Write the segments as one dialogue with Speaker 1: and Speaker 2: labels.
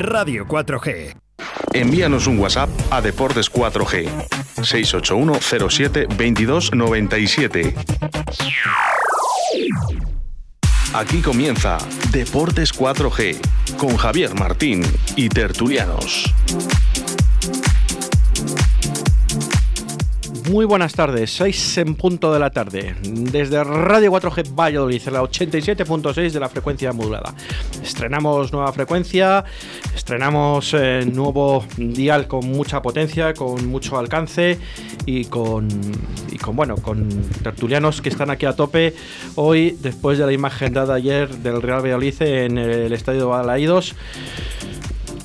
Speaker 1: Radio 4G.
Speaker 2: Envíanos un WhatsApp a Deportes 4G 681 07 22 97. Aquí comienza Deportes 4G con Javier Martín y Tertulianos.
Speaker 3: Muy buenas tardes, 6 en punto de la tarde, desde Radio 4G Valladolid, la 87.6 de la frecuencia modulada. Estrenamos nueva frecuencia, estrenamos eh, nuevo dial con mucha potencia, con mucho alcance y con, bueno, con tertulianos que están aquí a tope hoy, después de la imagen dada ayer del Real Valladolid en el Estadio Balaídos.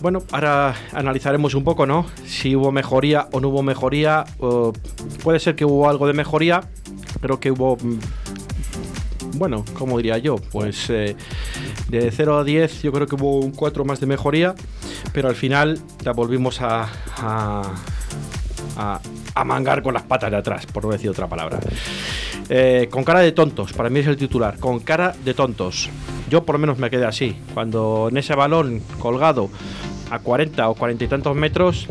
Speaker 3: Bueno, ahora analizaremos un poco, ¿no? Si hubo mejoría o no hubo mejoría. puede ser que hubo algo de mejoría. Creo que hubo. mm, Bueno, ¿cómo diría yo? Pues eh, de 0 a 10 yo creo que hubo un 4 más de mejoría. Pero al final la volvimos a, a, a- a mangar con las patas de atrás, por no decir otra palabra. Eh, con cara de tontos, para mí es el titular. Con cara de tontos. Yo por lo menos me quedé así. Cuando en ese balón colgado a 40 o 40 y tantos metros,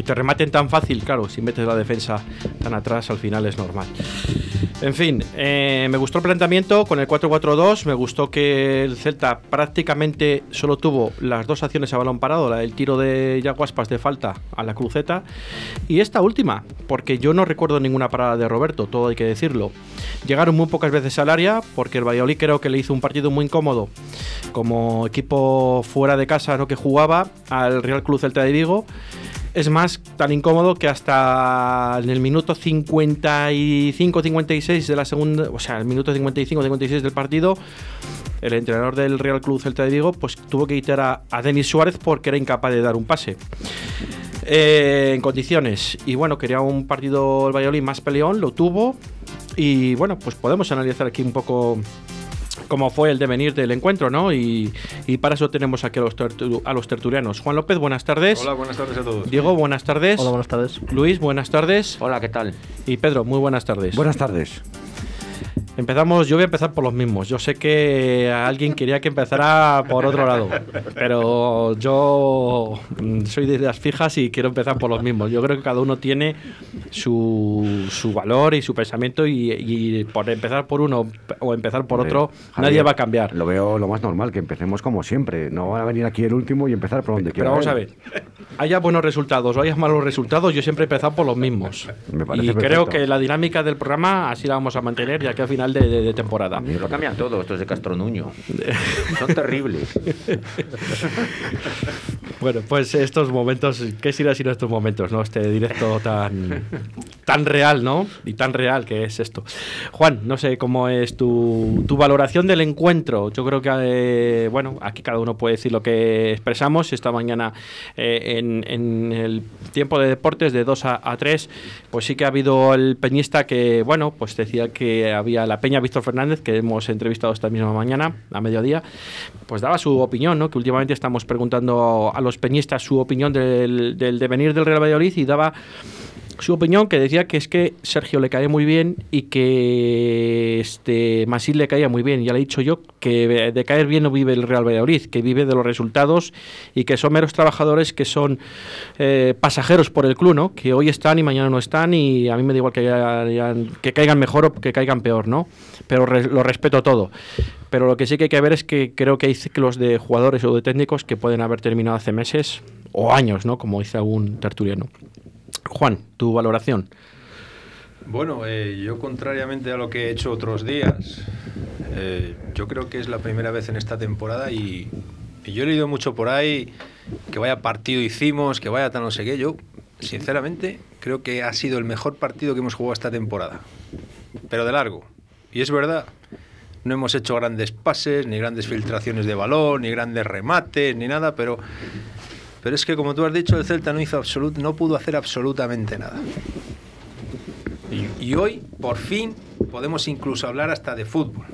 Speaker 3: que te rematen tan fácil, claro, si metes la defensa tan atrás, al final es normal. En fin, eh, me gustó el planteamiento con el 4-4-2. Me gustó que el Celta prácticamente solo tuvo las dos acciones a balón parado: la del tiro de Yaguaspas de falta a la cruceta y esta última, porque yo no recuerdo ninguna parada de Roberto, todo hay que decirlo. Llegaron muy pocas veces al área, porque el Valladolid creo que le hizo un partido muy incómodo como equipo fuera de casa ¿no? que jugaba al Real Club Celta de Vigo. Es más, tan incómodo que hasta en el minuto 55-56 de la segunda, o sea, el minuto 55-56 del partido, el entrenador del Real Club Celta de Vigo pues tuvo que quitar a, Denis Suárez porque era incapaz de dar un pase. Eh, en condiciones. Y bueno, quería un partido el Valladolid más peleón, lo tuvo. Y bueno, pues podemos analizar aquí un poco cómo fue el devenir del encuentro, ¿no? Y, y para eso tenemos aquí a los, tertu- a los tertulianos. Juan López, buenas tardes.
Speaker 4: Hola, buenas tardes a todos.
Speaker 3: Diego, buenas tardes.
Speaker 5: Hola, buenas tardes.
Speaker 3: Luis, buenas tardes.
Speaker 5: Hola, ¿qué tal?
Speaker 3: Y Pedro, muy buenas tardes.
Speaker 6: Buenas tardes.
Speaker 3: Empezamos, yo voy a empezar por los mismos. Yo sé que alguien quería que empezara por otro lado, pero yo mm, soy de ideas fijas y quiero empezar por los mismos. Yo creo que cada uno tiene su, su valor y su pensamiento y, y por empezar por uno o empezar por otro,
Speaker 6: Javier,
Speaker 3: nadie va a cambiar.
Speaker 6: Lo veo lo más normal, que empecemos como siempre. No van a venir aquí el último y empezar por donde
Speaker 3: Pero
Speaker 6: quiera.
Speaker 3: vamos a ver, haya buenos resultados o haya malos resultados, yo siempre he empezado por los mismos.
Speaker 6: Me
Speaker 3: Y creo que la dinámica del programa así la vamos a mantener ya que al final de, de- de temporada.
Speaker 5: Lo cambian todo, estos de Castro Nuño. Son terribles.
Speaker 3: Bueno, pues estos momentos, ¿qué será sino estos momentos, no? Este directo tan, tan real, ¿no? Y tan real que es esto. Juan, no sé cómo es tu, tu valoración del encuentro. Yo creo que, eh, bueno, aquí cada uno puede decir lo que expresamos. Esta mañana eh, en, en el tiempo de deportes de 2 a, a 3, pues sí que ha habido el peñista que, bueno, pues decía que había la peña Víctor Fernández, que hemos entrevistado esta misma mañana, a mediodía, pues daba su opinión, ¿no? Que últimamente estamos preguntando a los peñistas su opinión del, del devenir del Real Valladolid y daba su opinión que decía que es que Sergio le cae muy bien y que este Masil le caía muy bien. Ya le he dicho yo que de caer bien no vive el Real Valladolid, que vive de los resultados y que son meros trabajadores que son eh, pasajeros por el club, ¿no? Que hoy están y mañana no están y a mí me da igual que, que caigan mejor o que caigan peor, ¿no? Pero lo respeto todo. Pero lo que sí que hay que ver es que creo que hay ciclos de jugadores o de técnicos que pueden haber terminado hace meses o años, ¿no? Como dice algún tertuliano. Juan, tu valoración.
Speaker 4: Bueno, eh, yo contrariamente a lo que he hecho otros días, eh, yo creo que es la primera vez en esta temporada y, y yo he leído mucho por ahí que vaya partido hicimos, que vaya tan no sé qué. Yo, sinceramente, creo que ha sido el mejor partido que hemos jugado esta temporada, pero de largo. Y es verdad, no hemos hecho grandes pases, ni grandes filtraciones de balón, ni grandes remates, ni nada, pero, pero es que como tú has dicho, el Celta no, hizo absolut- no pudo hacer absolutamente nada. Y, hoy, por fin, podemos incluso hablar hasta de fútbol,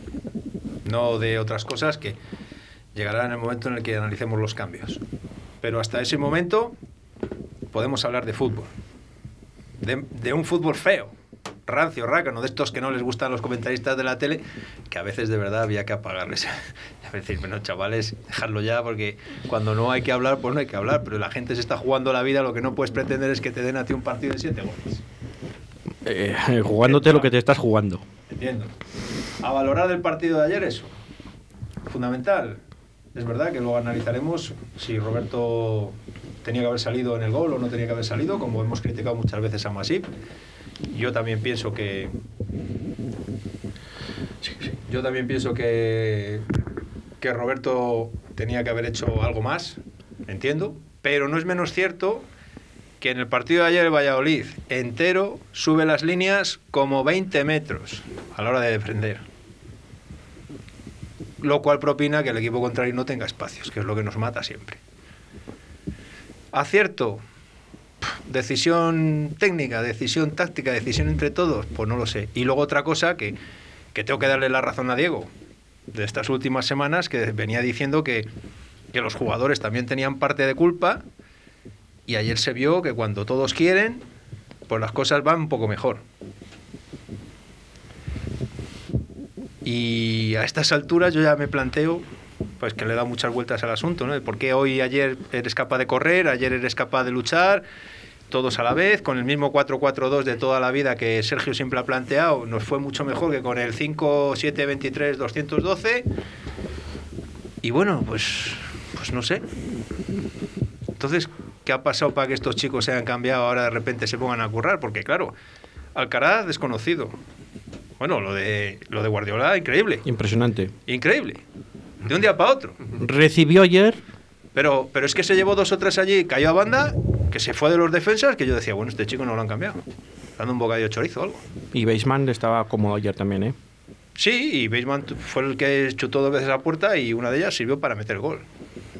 Speaker 4: no de otras cosas que llegarán en el momento en el que analicemos los cambios. Pero hasta ese momento podemos hablar de fútbol, de un fútbol feo, rancio, rácano, de estos que no les gustan los comentaristas de la tele, que a veces de verdad había que apagarles. A decir, bueno, chavales, dejarlo ya, porque cuando no hay que hablar, pues no hay que hablar, pero la gente se está jugando la vida, lo que no puedes pretender es que te den a ti un partido de siete goles.
Speaker 3: Eh, jugándote lo que te estás jugando.
Speaker 4: Entiendo. A valorar el partido de ayer, eso. Fundamental. Es verdad que luego analizaremos si Roberto tenía que haber salido en el gol o no tenía que haber salido, como hemos criticado muchas veces a Masip. Yo también pienso que. Yo también pienso que, que Roberto tenía que haber hecho algo más, entiendo, pero no es menos cierto que en el partido de ayer el Valladolid entero sube las líneas como 20 metros a la hora de defender. Lo cual propina que el equipo contrario no tenga espacios, que es lo que nos mata siempre. Acierto, decisión técnica, decisión táctica, decisión entre todos, pues no lo sé. Y luego otra cosa que, que tengo que darle la razón a Diego de estas últimas semanas, que venía diciendo que, que los jugadores también tenían parte de culpa y ayer se vio que cuando todos quieren, pues las cosas van un poco mejor. Y a estas alturas yo ya me planteo pues que le da muchas vueltas al asunto, ¿no? ¿Por qué hoy ayer eres capaz de correr, ayer eres capaz de luchar, todos a la vez, con el mismo 4-4-2 de toda la vida que Sergio siempre ha planteado, nos fue mucho mejor que con el 5-7-23-212. Y bueno, pues, pues no sé. Entonces, ¿qué ha pasado para que estos chicos se hayan cambiado ahora de repente se pongan a currar? Porque claro, Alcaraz desconocido. Bueno, lo de, lo de Guardiola, increíble.
Speaker 3: Impresionante.
Speaker 4: Increíble. De un día para otro.
Speaker 3: Recibió ayer.
Speaker 4: Pero, pero es que se llevó dos o tres allí, cayó a banda, que se fue de los defensas, que yo decía, bueno, este chico no lo han cambiado. Dando un bocadillo de chorizo o algo.
Speaker 3: Y Beisman estaba cómodo ayer también, ¿eh?
Speaker 4: Sí, y Beisman fue el que chutó dos veces a puerta y una de ellas sirvió para meter gol.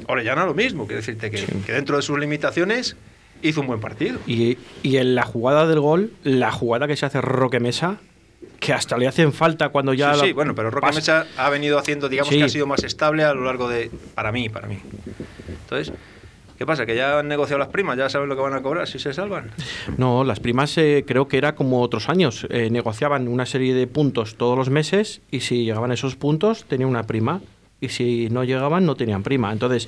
Speaker 4: Orellana lo mismo, quiero decirte que, que dentro de sus limitaciones hizo un buen partido.
Speaker 3: Y, y en la jugada del gol, la jugada que se hace Roque Mesa, que hasta le hacen falta cuando ya...
Speaker 4: Sí, sí, bueno, pero
Speaker 3: pasa-
Speaker 4: Mesa ha venido haciendo, digamos
Speaker 3: Sí.
Speaker 4: que ha sido más estable a lo largo de... Para mí, para mí. Entonces, ¿qué pasa? ¿Que ya han negociado las primas? ¿Ya saben lo que van a cobrar si se salvan?
Speaker 3: No, las primas eh, creo que era como otros años. Eh, negociaban una serie de puntos todos los meses y si llegaban esos puntos tenían una prima y si no llegaban no tenían prima. Entonces,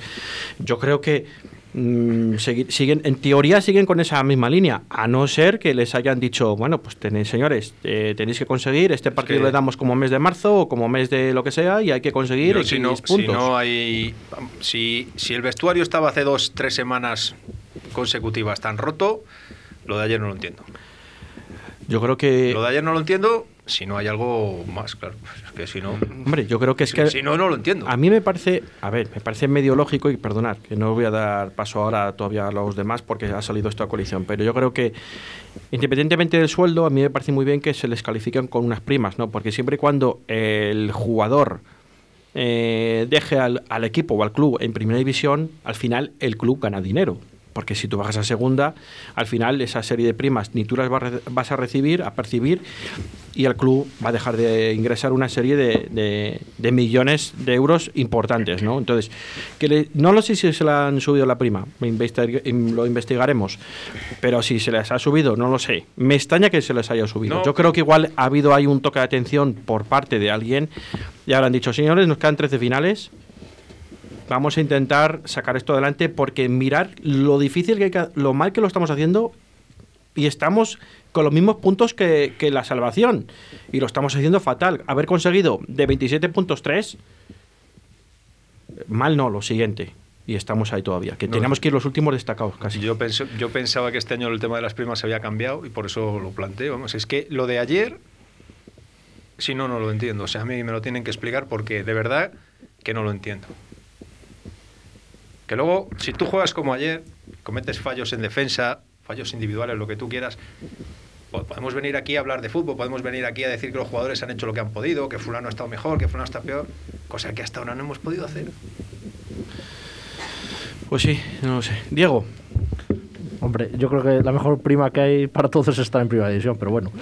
Speaker 3: yo creo que mm, siguen, en teoría siguen con esa misma línea, a no ser que les hayan dicho, bueno, pues tenéis, señores, eh, tenéis que conseguir, este partido
Speaker 4: que-
Speaker 3: le damos como mes de marzo o como mes de lo que sea y hay que conseguir X
Speaker 4: si, no,
Speaker 3: puntos.
Speaker 4: si no hay... Si, si el vestuario estaba hace dos, tres semanas consecutivas tan roto, lo de ayer no lo entiendo.
Speaker 3: Yo creo que...
Speaker 4: Lo de ayer no lo entiendo si no hay algo más, claro. Pues es que si no...
Speaker 3: Hombre, yo creo que es
Speaker 4: si,
Speaker 3: que...
Speaker 4: si no, no lo entiendo.
Speaker 3: A mí me parece, a ver, me parece medio lógico y perdonad, que no voy a dar paso ahora todavía a los demás porque ha salido esta coalición, pero yo creo que independientemente del sueldo, a mí me parece muy bien que se les califiquen con unas primas, ¿no? Porque siempre y cuando el jugador eh, deje al, al equipo o al club en primera división, al final el club gana dinero. Porque si tú bajas a segunda, al final esa serie de primas ni tú las vas a recibir, a percibir, y el club va a dejar de ingresar una serie de, de- de millones de euros importantes, ¿no? Entonces, que le- no lo sé si se le han subido la prima, lo investigaremos, pero si se les ha subido, no lo sé. Me extraña que se les haya subido.
Speaker 4: No.
Speaker 3: Yo creo que igual ha habido ahí un toque de atención por parte de alguien y habrán dicho, señores, nos quedan 13 finales, vamos a intentar sacar esto adelante porque mirar lo difícil que hay que, lo mal que lo estamos haciendo y estamos con los mismos puntos que, que la salvación y lo estamos haciendo fatal. Haber conseguido de 27 puntos 3, mal no, lo siguiente. Y estamos ahí todavía, que teníamos que ir los últimos destacados casi.
Speaker 4: Yo, pensé- yo pensaba que este año el tema de las primas se había cambiado y por eso lo planteo. Vamos, es que lo de ayer, si no, no lo entiendo. O sea, a mí me lo tienen que explicar porque de verdad que no lo entiendo. Que luego, si tú juegas como ayer, cometes fallos en defensa, fallos individuales, lo que tú quieras, po- podemos venir aquí a hablar de fútbol, podemos venir aquí a decir que los jugadores han hecho lo que han podido, que fulano ha estado mejor, que fulano está peor, cosa que hasta ahora no hemos podido hacer.
Speaker 3: Pues sí, no lo sé. Diego,
Speaker 1: Hombre, yo creo que la mejor prima que hay para todos es estar en primera división, pero bueno.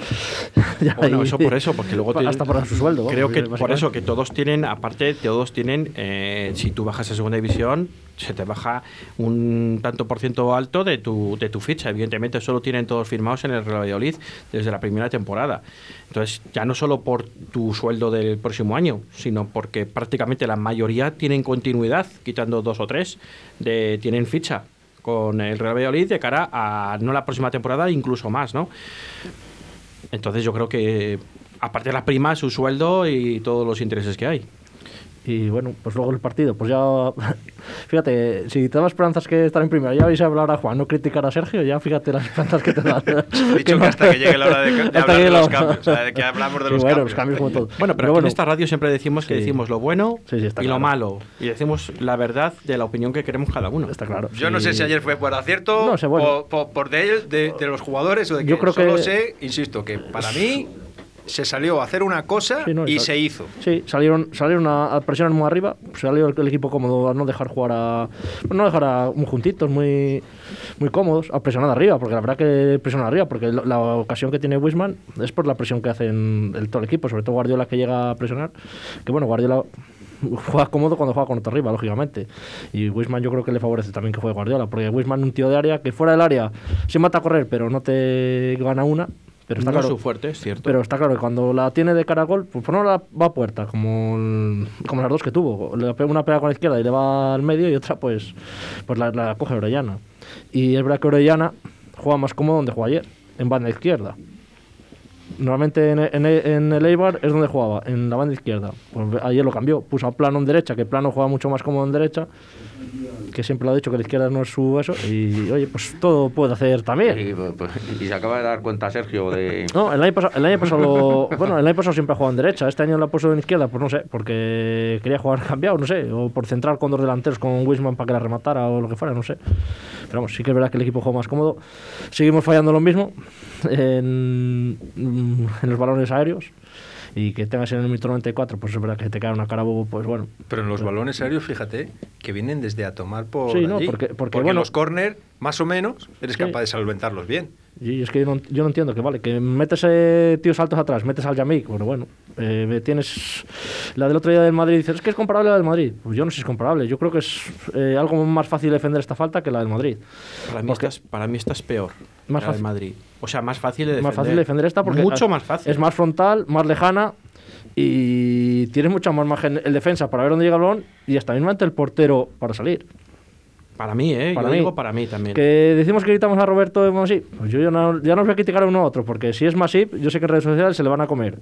Speaker 3: Bueno, eso por eso, porque luego te-
Speaker 1: hasta por su sueldo.
Speaker 3: Creo que por eso que todos tienen, aparte, todos tienen, eh, si tú bajas a segunda división, se te baja un tanto por ciento alto de tu, de tu ficha. Evidentemente, solo tienen todos firmados en el Real Valladolid desde la primera temporada. Entonces, ya no solo por tu sueldo del próximo año, sino porque prácticamente la mayoría tienen continuidad, quitando dos o tres, de, tienen ficha con el Real Valladolid de cara a no la próxima temporada, incluso más, ¿no? Entonces yo creo que, aparte de las primas, su sueldo y todos los intereses que hay.
Speaker 1: Y bueno, pues luego el partido, pues ya. Fíjate, si te das esperanzas que estar en primera, ya vais a hablar a Juan, no criticar a Sergio, ya fíjate las esperanzas que te dan.
Speaker 4: He dicho que hasta que llegue la hora de, de
Speaker 1: Hasta
Speaker 4: hablar
Speaker 1: que
Speaker 4: de los
Speaker 1: lo-
Speaker 4: cambios, o sea, de que hablamos de los
Speaker 1: bueno,
Speaker 4: cambios.
Speaker 1: los cambios como todo.
Speaker 3: Bueno, pero, aquí en esta radio siempre decimos que
Speaker 1: Sí.
Speaker 3: decimos lo bueno
Speaker 1: Sí, sí, está
Speaker 3: y
Speaker 1: claro.
Speaker 3: lo malo. Y decimos la verdad de la opinión que queremos cada uno.
Speaker 1: Está claro.
Speaker 4: Yo no sé si ayer fue por acierto
Speaker 1: No sé, bueno.
Speaker 4: por, por de, él, de, de los jugadores o de que
Speaker 1: Yo creo
Speaker 4: solo
Speaker 1: que-
Speaker 4: sé, insisto, que para mí se salió a hacer una cosa
Speaker 1: Sí, no,
Speaker 4: y se hizo.
Speaker 1: Sí, salieron, salieron a, a presionar muy arriba, salió el, el equipo cómodo a no dejar jugar a. No dejar a muy juntitos, muy, muy cómodos, a presionar arriba, porque la verdad que presionan arriba, porque la, ocasión que tiene Wisman es por la presión que hacen el, todo el equipo, sobre todo Guardiola que llega a presionar. Que bueno, Guardiola juega cómodo cuando juega con otro arriba, lógicamente. Y Wisman yo creo que le favorece también que juegue Guardiola, porque Wisman un tío de área que fuera del área se mata a correr, pero no te gana una. Pero está
Speaker 3: no
Speaker 1: claro,
Speaker 3: su fuerte, es cierto.
Speaker 1: pero está claro que cuando la tiene de cara a gol, pues no la va a puerta, como, el- como las dos que tuvo. Una pega con la izquierda y le va al medio y otra pues, pues la, la coge Orellana. Y es verdad que Orellana juega más cómodo donde jugó ayer, en banda izquierda. Normalmente en, en- en el Eibar es donde jugaba, en la banda izquierda. Pues ayer lo cambió, puso a Plano en derecha, que Plano juega mucho más cómodo en derecha, que siempre lo ha dicho que la izquierda no es su eso. Y oye, pues todo puede hacer también.
Speaker 5: Y, pues, y se acaba de dar cuenta Sergio de...
Speaker 1: No, el año pasado, el año pasado lo- bueno, el año pasado siempre ha jugado en derecha. Este año lo ha puesto en izquierda, pues no sé, porque quería jugar cambiado, no sé, o por centrar con dos delanteros con Wisman para que la rematara o lo que fuera, no sé. Pero vamos, sí que es verdad que el equipo juega más cómodo. Seguimos fallando lo mismo en, en los balones aéreos. Y que tengas en el minuto 94, pues es verdad que te cae una cara bobo, pues bueno.
Speaker 4: Pero en los balones aéreos, fíjate, que vienen desde a tomar por
Speaker 1: Sí, no, porque- porque, bueno-
Speaker 4: los córner, más o menos, eres
Speaker 1: Sí.
Speaker 4: capaz de solventarlos bien.
Speaker 1: Y es que yo no, yo no entiendo que, vale, que metes eh, tíos altos atrás, metes al Yamik, bueno, bueno, eh, tienes la del otro día del Madrid, dices, es que es comparable a la del Madrid. Pues yo no sé si es comparable, yo creo que es eh, algo más fácil defender esta falta que la del Madrid.
Speaker 3: para, mí
Speaker 1: porque-
Speaker 3: esta es, para mí peor.
Speaker 1: Más
Speaker 3: la del. Madrid. O sea, más fácil de defender.
Speaker 1: Más fácil de defender esta porque
Speaker 3: Mucho más fácil.
Speaker 1: es más frontal, más lejana y tienes mucha más margen el defensa para ver dónde llega el balón y hasta mismo ante el portero para salir.
Speaker 3: Para mí, ¿eh?
Speaker 1: Para
Speaker 3: Yo
Speaker 1: mí.
Speaker 3: digo para mí también.
Speaker 1: Que decimos que quitamos a Roberto de Masip, pues yo ya no, ya no os voy a criticar a uno a otro, porque si es Masip, yo sé que en redes sociales se le van a comer.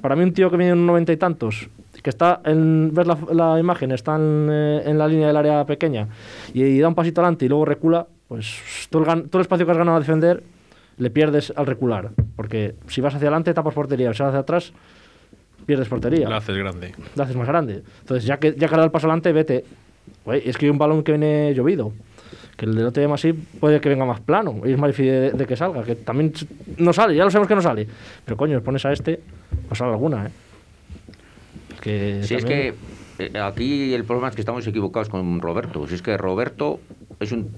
Speaker 1: Para mí un tío que viene en un noventa y tantos, que está en ver la, la imagen, está en, eh, en la línea del área pequeña y, da un pasito adelante y luego recula, pues todo el, todo el espacio que has ganado a defender le pierdes al recular, porque si vas hacia adelante tapas portería, si vas hacia atrás pierdes portería
Speaker 4: Lo haces grande.
Speaker 1: lo haces más grande. Entonces, ya que ya que ha dado el paso adelante, vete. Es que hay un balón que viene llovido. Que el del otro día más así puede que venga más plano y es más difícil de, de que salga. Que también no sale, ya lo sabemos que no sale. Pero coño, pones a este, pues sale alguna, ¿eh? Que
Speaker 5: Si es que eh, aquí el problema es que estamos equivocados con Roberto. Si es que Roberto es un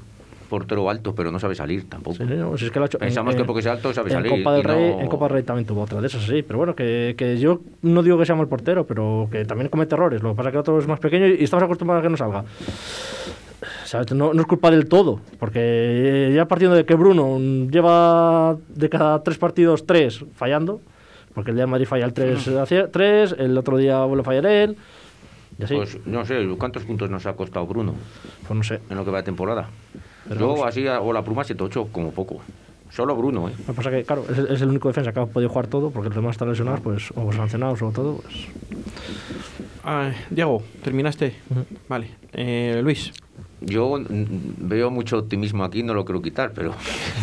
Speaker 5: portero alto, pero no sabe salir tampoco.
Speaker 1: Sí, no, si es que lo ha hecho.
Speaker 5: Pensamos que porque sea alto sabe
Speaker 1: en
Speaker 5: salir
Speaker 1: Copa del Rey,
Speaker 5: no-
Speaker 1: En Copa del Rey también tuvo otra de esas, sí. Pero bueno, que, que yo no digo que sea mal portero, pero que también comete errores. Lo que pasa es que el otro es más pequeño y estamos acostumbrados a que no salga. No, no es culpa del todo, porque ya partiendo de que Bruno lleva de cada tres partidos tres fallando, porque el día de Madrid falla el 3 hacia tres, el otro día vuelve a fallar él, y así. Pues,
Speaker 5: Pues no sé, ¿cuántos puntos nos ha costado Bruno
Speaker 1: no sé.
Speaker 5: en lo que va de temporada?
Speaker 1: Pero
Speaker 5: Yo
Speaker 1: vamos.
Speaker 5: así, o la pluma 7-8 como poco. Solo Bruno, ¿eh?
Speaker 1: Lo que pasa que, claro, es, es el único defensa que ha podido jugar todo, porque los demás están lesionados, pues, o sancionados o todo. Pues.
Speaker 3: Ay, Diego, ¿terminaste? Vale. Eh, Luis.
Speaker 5: Yo veo mucho optimismo aquí, no lo quiero quitar, pero...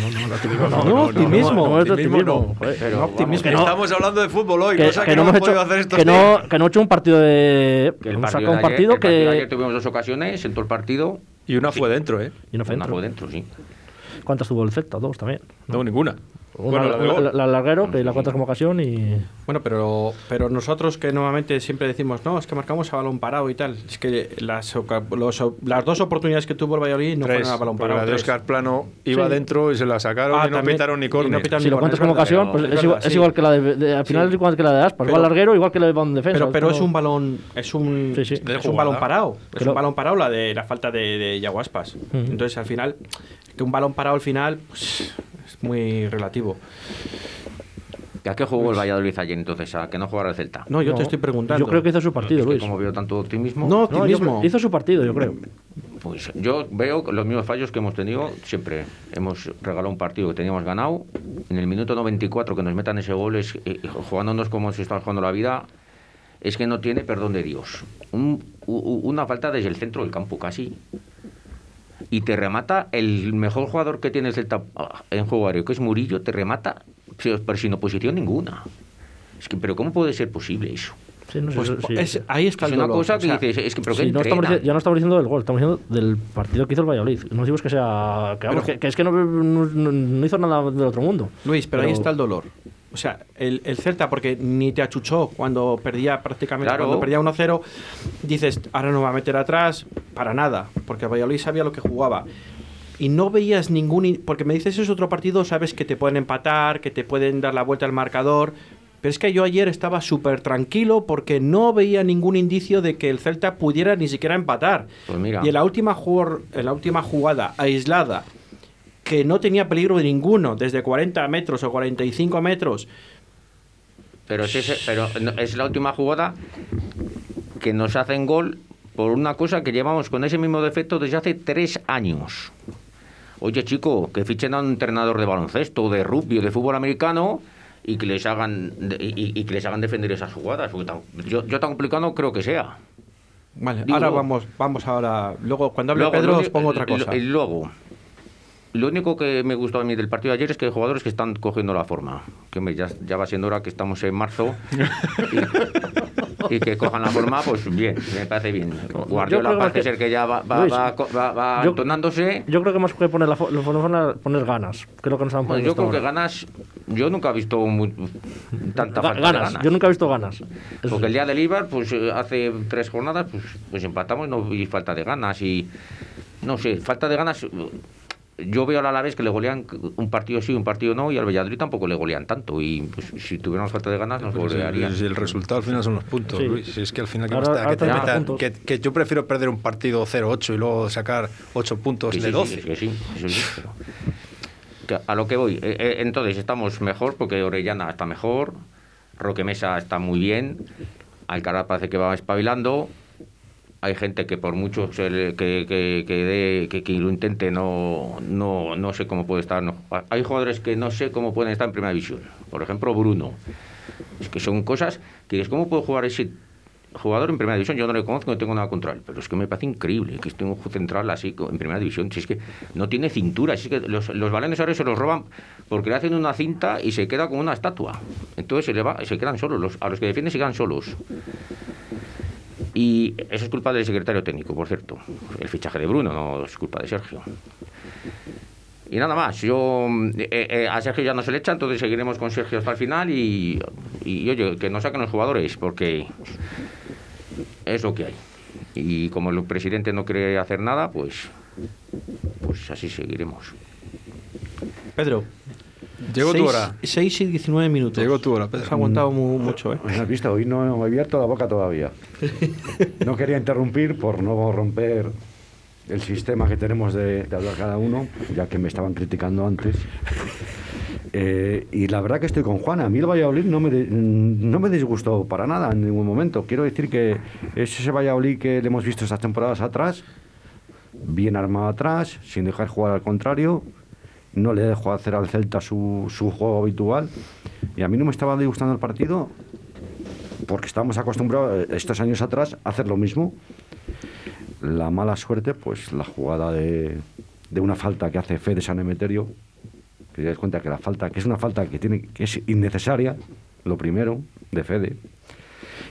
Speaker 3: No, optimismo.
Speaker 1: No, es de
Speaker 4: optimismo no.
Speaker 5: pero
Speaker 3: no, optimismo.
Speaker 1: Que no-
Speaker 4: Estamos hablando de fútbol hoy,
Speaker 1: que,
Speaker 4: cosa que,
Speaker 1: que
Speaker 4: no,
Speaker 1: no hemos hecho,
Speaker 4: hacer
Speaker 1: que, no, que no he hecho un partido de.
Speaker 5: que el
Speaker 1: hemos
Speaker 5: partido
Speaker 1: sacado
Speaker 5: de
Speaker 1: un
Speaker 5: ayer-
Speaker 1: partido
Speaker 5: el partido de
Speaker 1: que.
Speaker 5: ayer tuvimos dos ocasiones, en todo el partido,
Speaker 4: Y una fue dentro, ¿eh?
Speaker 1: Y no fue
Speaker 5: una
Speaker 1: dentro.
Speaker 5: fue dentro, sí.
Speaker 1: ¿Cuántas tuvo el Celta? Dos también.
Speaker 4: No, ninguna.
Speaker 1: Una,
Speaker 3: Bueno, la
Speaker 1: la, la larguero, que la cuentas como ocasión y...
Speaker 3: Bueno, pero, pero nosotros que normalmente siempre decimos, no, es que marcamos a balón parado y tal. Es que las, los- las dos oportunidades que tuvo el Valladolid no
Speaker 4: Tres,
Speaker 3: fueron a balón parado.
Speaker 4: la de. Oscar Plano iba
Speaker 1: Sí.
Speaker 4: dentro y se la sacaron
Speaker 3: Ah,
Speaker 4: y no
Speaker 3: también,
Speaker 4: pitaron ni
Speaker 3: no
Speaker 4: córner.
Speaker 3: pitaron
Speaker 1: Si lo
Speaker 3: Bueno,
Speaker 1: cuentas
Speaker 3: es
Speaker 1: como ocasión, pues
Speaker 3: es
Speaker 1: es,
Speaker 3: verdad,
Speaker 1: igual, es
Speaker 3: sí.
Speaker 1: igual que la de, de- al final
Speaker 3: Sí.
Speaker 1: es igual que la de Aspas,
Speaker 3: Pero-
Speaker 1: igual larguero, igual que la de balón defensa.
Speaker 3: Pero, pero es
Speaker 1: todo-
Speaker 3: un balón, es un,
Speaker 1: Sí, sí.
Speaker 3: es un balón parado. Es
Speaker 1: Pero-
Speaker 3: un balón parado la de la falta de, de Yago Aspas. Entonces al final, que un balón parado al final pues, es muy relativo.
Speaker 5: ¿A qué jugó el Valladolid ayer entonces? ¿A que no jugara el Celta?
Speaker 3: No, yo
Speaker 1: No,
Speaker 3: te estoy preguntando.
Speaker 1: Yo creo que hizo su partido,
Speaker 5: Es que
Speaker 1: Luis.
Speaker 5: como veo tanto optimismo,
Speaker 3: No,
Speaker 1: No,
Speaker 3: optimismo.
Speaker 1: creo- hizo su partido, yo creo.
Speaker 5: pues yo veo los mismos fallos que hemos tenido siempre. Hemos regalado un partido que teníamos ganado. En el minuto 94 que nos metan ese gol, es, eh, jugándonos como si estamos jugando la vida, es que no tiene perdón de Dios. Un- u- una falta desde el centro del campo casi. Y te remata el mejor jugador que tiene el Celta ah, en juego aéreo, que es Murillo, te remata, pero pero sin oposición ninguna. Es que, pero ¿cómo puede ser posible eso?
Speaker 1: Sí, no sé,
Speaker 3: Pues,
Speaker 1: sí.
Speaker 3: es- ahí está
Speaker 5: Es
Speaker 3: el
Speaker 5: una
Speaker 3: dolor.
Speaker 5: cosa
Speaker 3: o
Speaker 5: que
Speaker 3: sea,
Speaker 5: dices, es que, pero
Speaker 1: Sí,
Speaker 5: ¿qué
Speaker 1: no estamos ya no estamos diciendo del gol, estamos diciendo del partido que hizo el Valladolid. No decimos que sea. Que, vamos,
Speaker 3: Pero-
Speaker 1: que, que es que no, no- hizo nada del otro mundo.
Speaker 3: Luis, pero, ahí está el dolor. O sea, el, el Celta, porque ni te achuchó cuando perdía prácticamente,
Speaker 5: Claro.
Speaker 3: cuando perdía 1-0, dices, ahora no va a meter atrás, para nada, porque Valladolid sabía lo que jugaba. Y no veías ningún... in- Porque me dices, es otro partido, sabes que te pueden empatar, que te pueden dar la vuelta al marcador. Pero es que yo ayer estaba súper tranquilo porque no veía ningún indicio de que el Celta pudiera ni siquiera empatar.
Speaker 5: Pues mira.
Speaker 3: Y en la última, en la última jugada aislada, que no tenía peligro de ninguno, desde 40 metros o 45 metros,
Speaker 5: Pero es, ese- pero es la última jugada que nos hacen gol por una cosa que llevamos con ese mismo defecto desde hace tres años. Oye, chico, que fichen a un entrenador de baloncesto, de rugby o de fútbol americano y que les hagan y, y que les hagan defender esas jugadas. porque tan- yo, yo tan complicado creo que sea.
Speaker 3: Vale,
Speaker 5: Digo,
Speaker 3: ahora vamos, vamos ahora. Luego, cuando hable
Speaker 5: Luego,
Speaker 3: Pedro, os pongo otra cosa.
Speaker 5: Y luego, lo único que me gustó a mí del partido de ayer es que hay jugadores que están cogiendo la forma. Que hombre, ya, ya va siendo hora que estamos en marzo y, y que cojan la forma, pues bien, me parece bien. Guardiola parece
Speaker 1: que-
Speaker 5: ser que ya va, va,
Speaker 1: Luis,
Speaker 5: va, va-
Speaker 1: yo-
Speaker 5: entonándose.
Speaker 1: Yo creo que más que poner, la poner, poner ganas. Que nos han
Speaker 5: yo creo que ganas, yo nunca he visto muy- tanta
Speaker 1: Ga-
Speaker 5: falta
Speaker 1: ganas.
Speaker 5: de ganas.
Speaker 1: Yo nunca he visto ganas. Eso
Speaker 5: Porque
Speaker 1: sí.
Speaker 5: el día del Ibar, pues eh, hace tres jornadas, pues, pues empatamos y no vi falta de ganas. Y no sé, falta de ganas. Yo veo al Alavés que le golean un partido sí, un partido no, y al Valladolid tampoco le golean tanto. Y pues, si tuviéramos falta de ganas, nos
Speaker 4: Pues el,
Speaker 5: golearían.
Speaker 4: el resultado al final son los puntos,
Speaker 1: Sí.
Speaker 4: Luis. Es que al final, ¿qué
Speaker 1: Ahora-
Speaker 4: más te da?
Speaker 1: ahora
Speaker 4: Que te metan- que, que yo prefiero perder un partido 0-8 y luego sacar 8 puntos
Speaker 5: Que
Speaker 4: de
Speaker 5: sí,
Speaker 4: 12.
Speaker 5: sí, que sí, eso sí, pero- que a lo que voy, eh, eh, entonces estamos mejor porque Orellana está mejor, Roque Mesa está muy bien, Alcaraz parece que va espabilando, hay gente que por mucho que, que, que, que- lo intente no, no, no sé cómo puede estar. Hay jugadores que no sé cómo pueden estar en primera división. Por ejemplo, Bruno. Es que son cosas que dices, ¿cómo puede jugar ese jugador en primera división? Yo no le conozco, no tengo nada contra él, pero es que me parece increíble que esté un central así en primera división. Si es que no tiene cintura, si es que los, los balones ahora se los roban porque le hacen una cinta y se queda como una estatua. Entonces se, le va, se quedan solos, los, a los que defienden se quedan solos. Y eso es culpa del secretario técnico, por cierto. El fichaje de Bruno no es culpa de Sergio. Y nada más, yo eh, eh, a Sergio ya no se le echa, entonces seguiremos con Sergio hasta el final y, y, oye, que no saquen los jugadores, porque es lo que hay. Y como el presidente no quiere hacer nada, pues, pues así seguiremos.
Speaker 3: Pedro.
Speaker 4: Llegó tu hora.
Speaker 3: 6 y 19 minutos.
Speaker 4: Llegó tu hora, Pedro.
Speaker 3: Has aguantado mu- mucho, ¿eh?
Speaker 6: Has visto, hoy no he abierto la boca todavía. No quería interrumpir por no romper el sistema que tenemos de, de hablar cada uno, ya que me estaban criticando antes. Eh, y la verdad que estoy con Juana. A mí el Valladolid no me, de- no me disgustó para nada en ningún momento. Quiero decir que es ese Valladolid que le hemos visto estas temporadas atrás, bien armado atrás, sin dejar jugar al contrario. No le dejó hacer al Celta su, su juego habitual. Y a mí no me estaba disgustando el partido porque estábamos acostumbrados eh, estos años atrás a hacer lo mismo. La mala suerte, pues la jugada de, de una falta que hace Fede San Emeterio, que te das cuenta que la falta, que es una falta que tiene, que es innecesaria, lo primero, de Fede.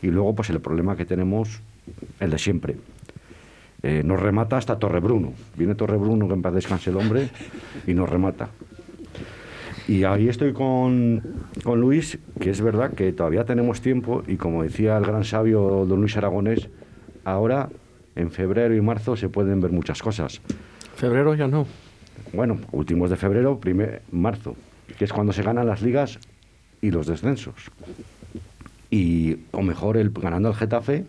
Speaker 6: Y luego, pues el problema que tenemos, el de siempre. Eh, nos remata hasta Torrebruno. Viene Torrebruno, que en paz descanse el hombre, y nos remata. Y ahí estoy con, con Luis, que es verdad que todavía tenemos tiempo y como decía el gran sabio don Luis Aragonés, ahora en febrero y marzo se pueden ver muchas cosas.
Speaker 3: Febrero ya no.
Speaker 6: Bueno, últimos de febrero, primer, marzo, que es cuando se ganan las ligas y los descensos. Y, o mejor, el, ganando el Getafe,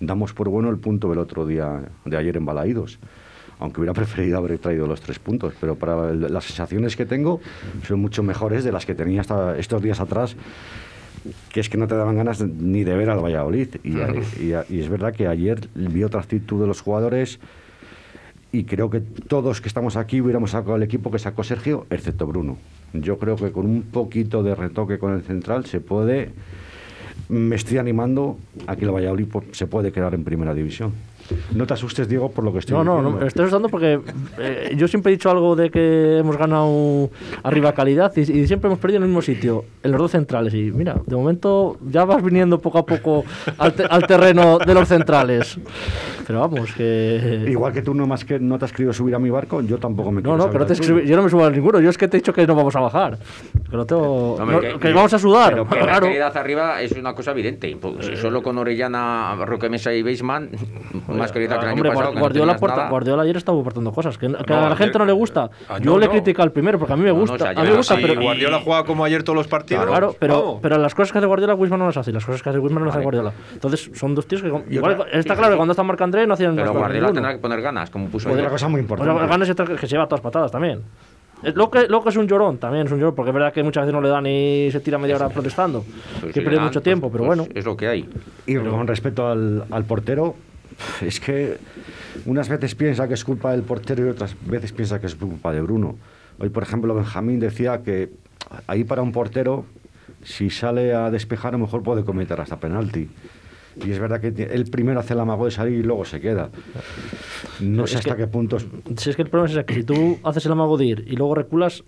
Speaker 6: damos por bueno el punto del otro día, de ayer en Balaídos. Aunque hubiera preferido haber traído los tres puntos, pero para el- las sensaciones que tengo son mucho mejores de las que tenía hasta estos días atrás, que es que no te daban ganas ni de ver al Valladolid. Y, y- y es verdad que ayer vi otra actitud de los jugadores y creo que todos que estamos aquí hubiéramos sacado el equipo que sacó Sergio, excepto Bruno. Yo creo que con un poquito de retoque con el central se puede. Me estoy animando a que el Valladolid po- se puede quedar en primera división. No te asustes, Diego, por lo que estoy
Speaker 1: No, no, no,
Speaker 6: diciendo.
Speaker 1: me estoy asustando porque eh, yo siempre he dicho algo de que hemos ganado arriba calidad y, y siempre hemos perdido en el mismo sitio, en los dos centrales. Y mira, de momento ya vas viniendo poco a poco al, te- al terreno de los centrales. Pero vamos, que.
Speaker 6: Igual que tú no, más que no te has querido subir a mi barco, yo tampoco me
Speaker 1: No, no, que no
Speaker 6: al
Speaker 1: te que subir- yo no me subo a ninguno. Yo es que te he dicho que no vamos a bajar. Que no tengo.
Speaker 5: Hombre,
Speaker 1: no, que, vamos a sudar.
Speaker 5: Pero que la
Speaker 1: claro.
Speaker 5: calidad arriba es una cosa evidente. Pues, Solo con Orellana, Roque Mesa y Beisman, más calidad que el año
Speaker 1: Hombre,
Speaker 5: pasado. que no
Speaker 1: Guardiola,
Speaker 5: tenías
Speaker 1: porta-. Guardiola ayer estaba aportando cosas que, que
Speaker 4: No,
Speaker 1: a la
Speaker 4: ayer-
Speaker 1: gente no le gusta.
Speaker 4: Ah,
Speaker 1: yo
Speaker 4: no,
Speaker 1: le
Speaker 4: no.
Speaker 1: critica al primero porque a mí me
Speaker 5: No, no,
Speaker 1: gusta.
Speaker 5: o sea,
Speaker 1: a mí me gusta, pero.
Speaker 4: Guardiola juega como ayer todos los partidos.
Speaker 1: Claro, pero, pero las cosas que hace Guardiola, Wisman no las hace. y Las cosas que hace Wisman no las hace Guardiola. Entonces, son dos tíos que. Igual, está claro que cuando está Marc André no hacían
Speaker 5: Pero Guardiola tendrá que poner ganas, como puso
Speaker 6: Otra cosa muy importante.
Speaker 1: ganas que se lleva todas patadas también. Eh, Lo que, lo que es un llorón, también es un llorón, porque es verdad que muchas veces no le dan y se tira media hora protestando.
Speaker 5: Pues
Speaker 1: que
Speaker 5: si
Speaker 1: pierde
Speaker 5: dan,
Speaker 1: mucho
Speaker 5: pues-
Speaker 1: tiempo, pero
Speaker 5: pues
Speaker 1: bueno.
Speaker 5: Es lo que hay.
Speaker 6: Y con respecto al, al portero, es que unas veces piensa que es culpa del portero y otras veces piensa que es culpa de Bruno. Hoy, por ejemplo, Benjamín decía que ahí para un portero, si sale a despejar, a lo mejor puede cometer hasta penalti. Y es verdad que él primero hace el amago de salir y luego se queda. No
Speaker 1: Es
Speaker 6: sé hasta
Speaker 1: que-
Speaker 6: qué puntos.
Speaker 1: Si es que el problema es que si tú haces el amago de ir y luego reculas,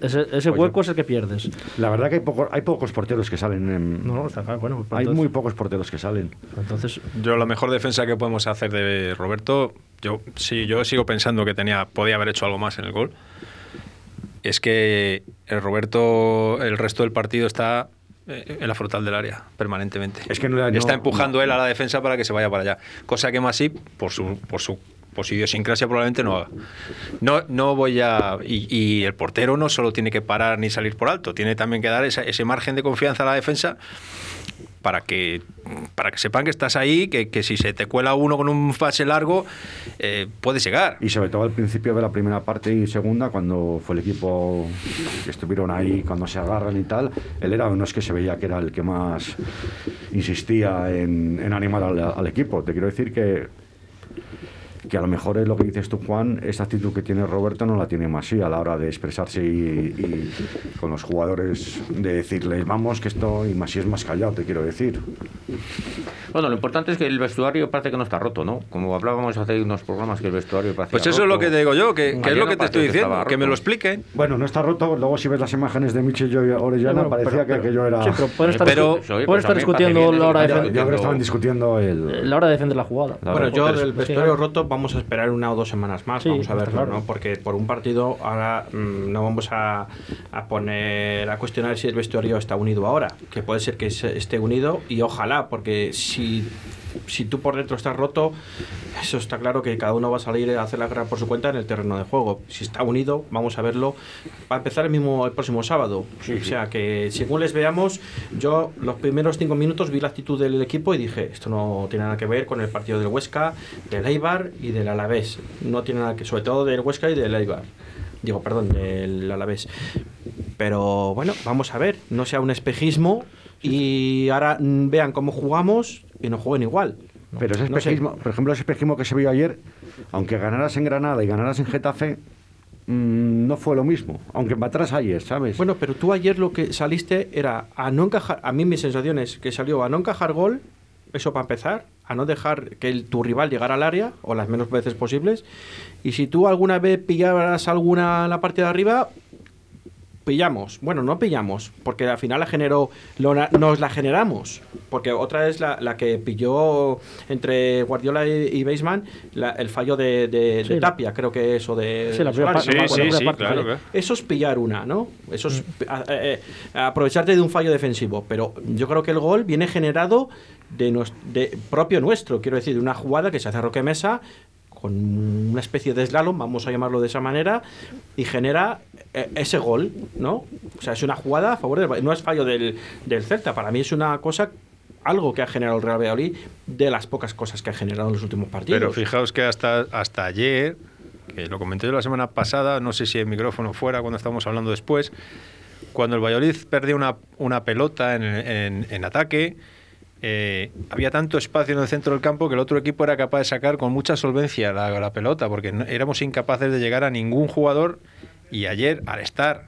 Speaker 1: ese, hueco es el que pierdes.
Speaker 6: La verdad que hay, poco- hay pocos porteros que salen. en-
Speaker 1: No, no, está claro. Bueno, pues
Speaker 6: hay
Speaker 1: entonces-
Speaker 6: muy pocos porteros que salen.
Speaker 1: Entonces,
Speaker 4: Yo la mejor defensa que podemos hacer de Roberto, yo sí, yo sigo pensando que tenía, podía haber hecho algo más en el gol. Es que el Roberto, el resto del partido está eh, en la frontal del área permanentemente.
Speaker 6: Es que no
Speaker 4: está
Speaker 6: no-
Speaker 4: empujando él a la defensa para que se vaya para allá, cosa que Masip por su por su su idiosincrasia probablemente no. No, no voy a. Y, y el portero no solo tiene que parar ni salir por alto, tiene también que dar esa- ese margen de confianza a la defensa para que para que sepan que estás ahí, que, que si se te cuela uno con un fase largo, eh, puedes llegar.
Speaker 6: Y sobre todo al principio de la primera parte y segunda, cuando fue el equipo que estuvieron ahí, cuando se agarran y tal, él era uno es que se veía que era el que más insistía en, en animar al, al equipo. Te quiero decir que, que a lo mejor es lo que dices tú, Juan, esa actitud que tiene Roberto no la tiene Masí a la hora de expresarse y, y con los jugadores de decirles, vamos, que esto, y Masí es más callado, te quiero decir.
Speaker 5: Bueno, lo importante es que el vestuario parece que no está roto, ¿no? Como hablábamos hace unos programas que el vestuario parecía
Speaker 4: Pues eso es lo que te digo yo, que, que es lo
Speaker 5: no
Speaker 4: que te
Speaker 5: pareció
Speaker 4: estoy
Speaker 5: que
Speaker 4: diciendo, que me
Speaker 5: roto.
Speaker 4: lo expliquen.
Speaker 6: Bueno, no está roto, luego si ves las imágenes de Michel y Orellana, parecía
Speaker 1: pero-
Speaker 6: que aquello era...
Speaker 1: Sí, pero pueden estar,
Speaker 4: Pero-
Speaker 1: pueden
Speaker 5: pues
Speaker 1: estar
Speaker 5: parece
Speaker 1: discutiendo la hora, de
Speaker 6: Yo creo que estaban discutiendo el...
Speaker 1: la hora de defender la jugada.
Speaker 6: La
Speaker 3: Bueno, yo del
Speaker 1: es-
Speaker 3: vestuario
Speaker 1: sí,
Speaker 3: roto vamos a esperar una o dos semanas más,
Speaker 1: Sí,
Speaker 3: vamos a verlo,
Speaker 1: claro.
Speaker 3: ¿no? Porque por un partido ahora mm, no vamos a, a poner a cuestionar si el vestuario está unido ahora, que puede ser que se- esté unido y ojalá, porque si si tú por dentro estás roto, eso está claro que cada uno va a salir a hacer la guerra por su cuenta en el terreno de juego. Si está unido, vamos a verlo. Va a empezar el mismo el próximo sábado. o sea que según les veamos, yo los primeros cinco minutos vi la actitud del equipo y dije, esto no tiene nada que ver con el partido del Huesca, del Eibar y del Alavés. No tiene nada que, sobre todo del Huesca y del Eibar. Digo, perdón, del Alavés. Pero bueno, vamos a ver, no sea un espejismo y ahora vean cómo jugamos y no jueguen igual.
Speaker 6: Pero ese
Speaker 3: No sé.
Speaker 6: espejismo, por ejemplo, ese espejismo que se vio ayer, aunque ganaras en Granada y ganaras en Getafe, mm, no fue lo mismo. Aunque empataras ayer, ¿sabes?
Speaker 3: Bueno, pero tú ayer lo que saliste era a no encajar, a mí mi sensación es que salió a no encajar gol, eso para empezar, a no dejar que el- tu rival llegara al área, o las menos veces posibles, y si tú alguna vez pillaras alguna en la parte de arriba, pillamos. Bueno, no pillamos, porque al final la generó, lo nos la generamos. Porque otra es la, la que pilló entre Guardiola y, y Baseman la- el fallo de, de-
Speaker 1: Sí, la-
Speaker 3: Tapia, creo que eso de.
Speaker 1: Sí, la primera parte,
Speaker 4: Sí, sí,
Speaker 1: parte,
Speaker 4: claro.
Speaker 3: Eso es pillar una, ¿no? Eso es
Speaker 1: Mm.
Speaker 3: a- eh, eh, aprovecharte de un fallo defensivo. Pero yo creo que el gol viene generado de, nues- de propio nuestro, quiero decir, de una jugada que se hace a Roque Mesa con una especie de slalom, vamos a llamarlo de esa manera, y genera eh, ese gol, ¿no? O sea, es una jugada a favor del... No es fallo del, del Celta, para mí es una cosa, algo que ha generado el Real Valladolid, de las pocas cosas que ha generado en los últimos partidos.
Speaker 4: Pero fijaos que hasta, hasta ayer, que lo comenté yo la semana pasada, no sé si el micrófono fuera cuando estábamos hablando después, cuando el Valladolid perdía una, una pelota en, en- en ataque, eh, había tanto espacio en el centro del campo que el otro equipo era capaz de sacar con mucha solvencia la, la pelota, porque no- éramos incapaces de llegar a ningún jugador. Y ayer, al estar,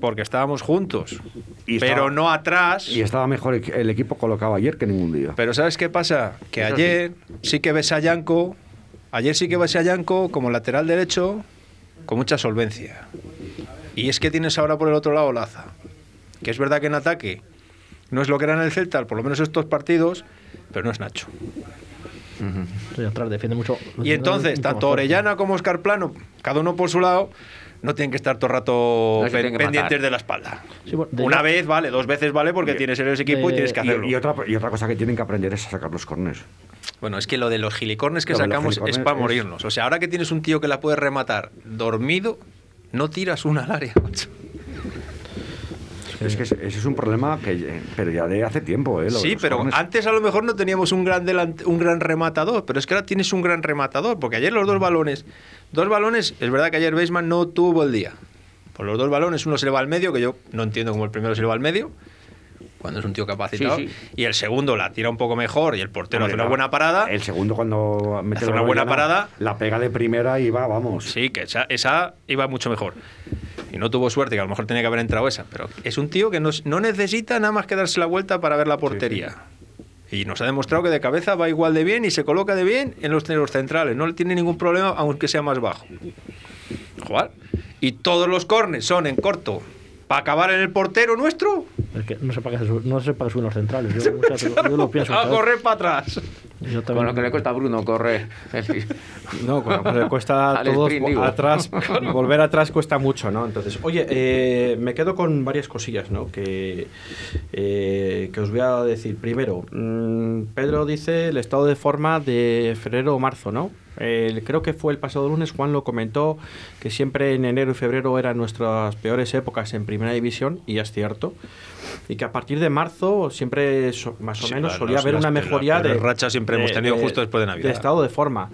Speaker 4: porque estábamos juntos,
Speaker 6: Y
Speaker 4: pero
Speaker 6: estaba-
Speaker 4: no atrás.
Speaker 6: Y estaba mejor el equipo colocado ayer que ningún día.
Speaker 4: Pero ¿sabes qué pasa? Que
Speaker 5: Eso
Speaker 4: ayer sí. que ves a Yanko, ayer sí que ves a Yanko como lateral derecho con mucha solvencia. Y es que tienes ahora por el otro lado Laza. Que es verdad que en ataque no es lo que era en el Celta, por lo menos estos partidos, pero no es Nacho.
Speaker 1: Atrás defiende mucho.
Speaker 4: Y entonces, tanto. Orellana como Oscar Plano, cada uno por su lado, no tienen que estar todo el rato
Speaker 5: No
Speaker 4: pen- pendientes de la espalda.
Speaker 1: Sí, bueno, de-
Speaker 4: Una vez vale, dos veces vale porque tienes en ese equipo y tienes que hacerlo.
Speaker 6: y otra, y otra cosa que tienen que aprender es a sacar los corners.
Speaker 4: Bueno, es que lo de los gilicornes que
Speaker 6: Lo
Speaker 4: sacamos es para
Speaker 6: es-
Speaker 4: morirnos. O sea, ahora que tienes un tío que la puede rematar dormido, no tiras una al área, macho.
Speaker 6: Es que ese es un problema que, eh, pero ya de hace tiempo, ¿eh?
Speaker 4: Sí,
Speaker 6: los
Speaker 4: pero antes a lo mejor no teníamos un gran, delant- un gran rematador, pero es que ahora tienes un gran rematador, porque ayer los dos balones, dos balones, es verdad que ayer Beisman no tuvo el día. Por los dos balones, uno se le va al medio, que yo no entiendo cómo el primero se le va al medio, cuando es un tío capacitado,
Speaker 5: Sí, sí.
Speaker 4: y el segundo la tira un poco mejor y el portero
Speaker 6: Hombre,
Speaker 4: hace una buena parada.
Speaker 6: El segundo cuando mete
Speaker 4: Hace
Speaker 6: la
Speaker 4: una buena parada.
Speaker 6: La pega de primera y va, vamos.
Speaker 4: Sí, que esa, esa iba mucho mejor. Y no tuvo suerte, que a lo mejor tenía que haber entrado esa. Pero es un tío que no, no necesita nada más que darse la vuelta para ver la portería. Y nos ha demostrado que de cabeza va igual de bien y se coloca de bien en los, en los centrales. No le tiene ningún problema, aunque sea más bajo. Jugar. Y todos los cornes son en corto. Para acabar en el portero nuestro,
Speaker 1: Es que no sé para qué, se sub- no suben los centrales. Yo, yo lo pienso.
Speaker 4: a correr para atrás.
Speaker 1: Yo
Speaker 5: Con
Speaker 1: también-
Speaker 5: lo que le cuesta a Bruno correr.
Speaker 3: No, con lo que le cuesta a todos atrás, volver atrás cuesta mucho, ¿no? Entonces, oye, eh, me quedo con varias cosillas, ¿no? Que, eh, que os voy a decir. Primero, mm, Pedro dice el estado de forma de febrero o marzo, ¿no? El- creo que fue el pasado lunes, Juan lo comentó, que siempre en enero y febrero eran nuestras peores épocas en primera división, y es cierto. Y que a partir de marzo siempre, so- más o
Speaker 4: Sí,
Speaker 3: menos, solía haber una mejoría de...
Speaker 4: rachas siempre hemos tenido justo después de Navidad.
Speaker 3: estado de forma.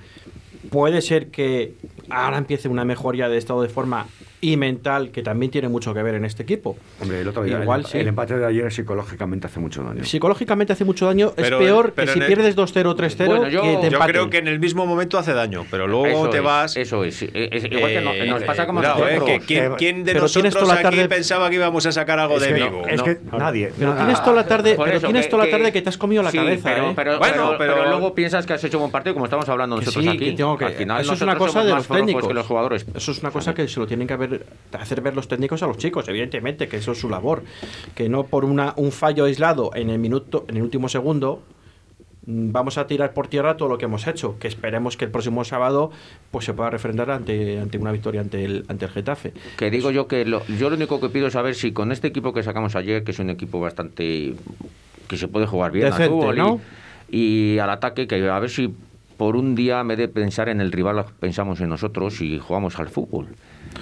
Speaker 3: Puede ser que ahora empiece una mejoría de estado de forma y mental que también tiene mucho que ver en este equipo.
Speaker 6: Hombre, el otro día,
Speaker 3: Igual
Speaker 6: el,
Speaker 3: sí.
Speaker 6: el empate de ayer psicológicamente hace mucho daño.
Speaker 3: Psicológicamente hace mucho daño.
Speaker 4: Pero-
Speaker 3: es peor
Speaker 4: pero
Speaker 3: que si
Speaker 4: el-
Speaker 3: pierdes 2-0 3-0
Speaker 5: Bueno, yo-
Speaker 3: que te
Speaker 4: Yo
Speaker 3: empaten.
Speaker 4: creo que en el mismo momento hace daño, pero luego
Speaker 5: Eso
Speaker 4: te
Speaker 5: es,
Speaker 4: vas.
Speaker 5: Eso es. Es igual que no-
Speaker 4: Eh,
Speaker 5: nos pasa como a
Speaker 4: cuidado, eh, que ¿quién,
Speaker 6: Eh,
Speaker 4: quién de
Speaker 3: pero
Speaker 4: nosotros
Speaker 3: toda la
Speaker 4: aquí pensaba que íbamos a sacar algo
Speaker 6: es
Speaker 4: de
Speaker 6: que,
Speaker 4: Vigo?
Speaker 6: es
Speaker 4: No.
Speaker 6: que nadie.
Speaker 3: Pero tienes toda la tarde, pero
Speaker 5: eso,
Speaker 3: tienes
Speaker 5: que-
Speaker 3: toda la tarde que te has comido la
Speaker 5: sí,
Speaker 3: cabeza,
Speaker 5: pero,
Speaker 3: ¿eh?
Speaker 4: Bueno,
Speaker 5: pero- luego piensas que has hecho un buen partido como estamos hablando nosotros aquí. Al final
Speaker 3: eso es una cosa de los técnicos.
Speaker 5: que los jugadores.
Speaker 3: Eso es una cosa que se lo tienen que haber, hacer ver los técnicos a los chicos, evidentemente, que eso es su labor. Que no por una, un fallo aislado en el minuto, en el último segundo, mm, vamos a tirar por tierra todo lo que hemos hecho. Que esperemos que el próximo sábado pues se pueda refrendar ante, ante una victoria ante el, ante el Getafe.
Speaker 5: Que digo yo que lo, yo lo único que pido es saber si con este equipo que sacamos ayer, que es un equipo bastante que se puede jugar bien
Speaker 3: Decente,
Speaker 5: al fútbol y- al ataque, que a ver si por un día en vez de pensar en el rival pensamos en nosotros y jugamos al fútbol.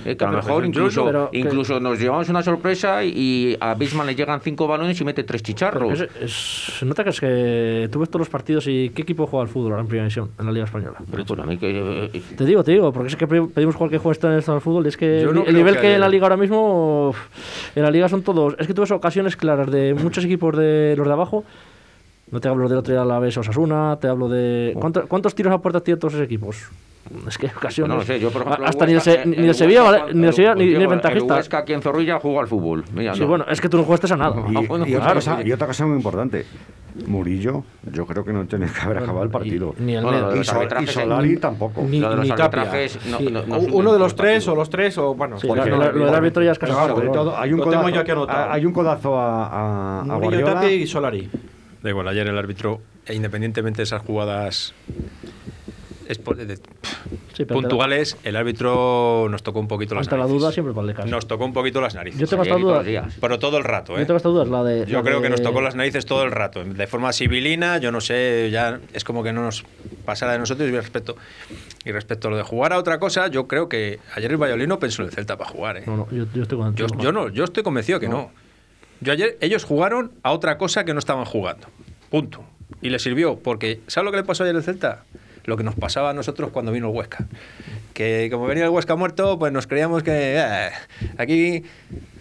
Speaker 5: Eh, que a lo mejor incluso, incluso nos llevamos una sorpresa y a Bisman le llegan cinco balones y mete tres chicharros.
Speaker 1: es- es- nota que es que tú ves todos los partidos y ¿qué equipo juega al fútbol ahora en primera división, en la Liga Española?
Speaker 5: Pero a mí que, eh,
Speaker 1: Te digo, te digo, porque es que pedimos jugar que juegue en el estado del fútbol y es que
Speaker 4: no
Speaker 1: el nivel
Speaker 4: que
Speaker 1: que, en la liga ahora mismo, en la liga son todos, es que tú ves ocasiones claras de muchos equipos de los de abajo, no te hablo del otro día la vez Osasuna, te hablo de... ¿cuánto- ¿Cuántos tiros a puerta tienen todos esos equipos? Es que ocasiones...
Speaker 5: Pues no lo sé, yo por ejemplo.
Speaker 1: hasta
Speaker 5: el
Speaker 1: ni el,
Speaker 5: Huesca,
Speaker 1: Se- ni
Speaker 5: el
Speaker 1: el Sevilla,
Speaker 5: Huesca,
Speaker 1: vale, ni el Sevilla, ni, ni el
Speaker 5: el
Speaker 1: ventajista.
Speaker 5: Huesca aquí en Zorrilla juega al fútbol. Mira,
Speaker 1: Sí,
Speaker 5: no.
Speaker 1: bueno, es que tú no jugaste a nada.
Speaker 6: Y,
Speaker 5: Ah, bueno,
Speaker 6: y otra
Speaker 5: claro,
Speaker 6: cosa,
Speaker 5: sí.
Speaker 6: y otra cosa muy importante. Murillo, yo creo que no tiene que haber acabado el partido.
Speaker 1: Ni el
Speaker 6: Y, Sol- y Solari
Speaker 5: ni-
Speaker 6: tampoco.
Speaker 3: Ni,
Speaker 5: Lo de los
Speaker 3: ni Tapia.
Speaker 5: arbitrajes, no-
Speaker 3: Sí.
Speaker 5: no-
Speaker 3: Uno de
Speaker 5: los
Speaker 3: tres o los tres o bueno.
Speaker 1: Sí,
Speaker 6: Porque
Speaker 1: lo, lo del árbitro ya es casi seguro.
Speaker 6: sobre todo, hay un codazo,
Speaker 3: yo aquí anotado.
Speaker 6: hay un codazo a, a, a
Speaker 3: Murillo,
Speaker 6: Guardiola.
Speaker 3: Tapia y Solari.
Speaker 4: Da igual, ayer el árbitro, e independientemente de esas jugadas de-
Speaker 1: Sí,
Speaker 4: puntuales, el árbitro nos tocó un poquito las
Speaker 1: Ante la
Speaker 4: narices.
Speaker 1: duda siempre vale caso.
Speaker 4: Nos tocó un poquito las narices.
Speaker 1: Yo tengo esta duda.
Speaker 4: Pero todo el rato, ¿eh?
Speaker 1: Yo tengo esta duda, es la de.
Speaker 4: Yo
Speaker 1: la
Speaker 4: creo que nos
Speaker 1: de-
Speaker 4: tocó las narices todo el rato, de forma civilina, yo no sé, ya es como que no nos pasara de nosotros y respecto, y respecto a lo de jugar a otra cosa, yo creo que ayer el Valladolid no pensó en el Celta para jugar, ¿eh?
Speaker 1: No, no, yo, yo estoy
Speaker 4: Yo,
Speaker 1: contigo.
Speaker 4: yo no, yo estoy convencido que no. Yo ayer, ellos jugaron a otra cosa que no estaban jugando. Punto. Y les sirvió, porque ¿sabes lo que le pasó ayer al Celta? Lo que nos pasaba a nosotros cuando vino el Huesca. Que como venía el Huesca muerto, pues nos creíamos que eh, aquí...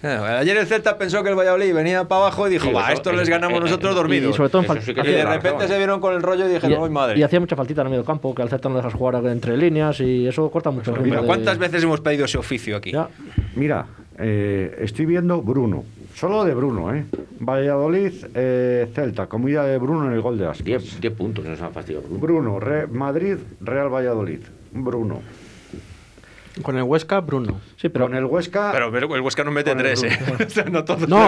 Speaker 4: eh, ayer el Celta pensó que el Valladolid venía para abajo y dijo,
Speaker 5: Sí,
Speaker 4: va, esto les ganamos
Speaker 5: eh,
Speaker 4: nosotros
Speaker 5: eh,
Speaker 4: dormidos.
Speaker 1: Y sobre todo en
Speaker 5: sí
Speaker 4: Y de
Speaker 5: razón.
Speaker 4: repente se vieron con el rollo y dijeron, ¡ay, madre!
Speaker 1: y hacía mucha faltita en el medio campo, que al Celta no dejas jugar entre líneas y eso corta mucho el ritmo
Speaker 4: Pero
Speaker 1: de-
Speaker 4: ¿cuántas veces hemos pedido ese oficio aquí?
Speaker 1: Ya.
Speaker 6: Mira, eh, estoy viendo Bruno. Solo de Bruno, ¿eh? Valladolid, eh, Celta, comida de Bruno en el gol de Aspas.
Speaker 5: 10 10 puntos nos han fastidiado.
Speaker 6: Bruno, Re- Madrid, Real Valladolid. Bruno.
Speaker 3: Con el Huesca, Bruno.
Speaker 1: Sí, pero
Speaker 6: Con el Huesca.
Speaker 4: Pero, pero el Huesca no mete tres, ¿eh? O sea, no,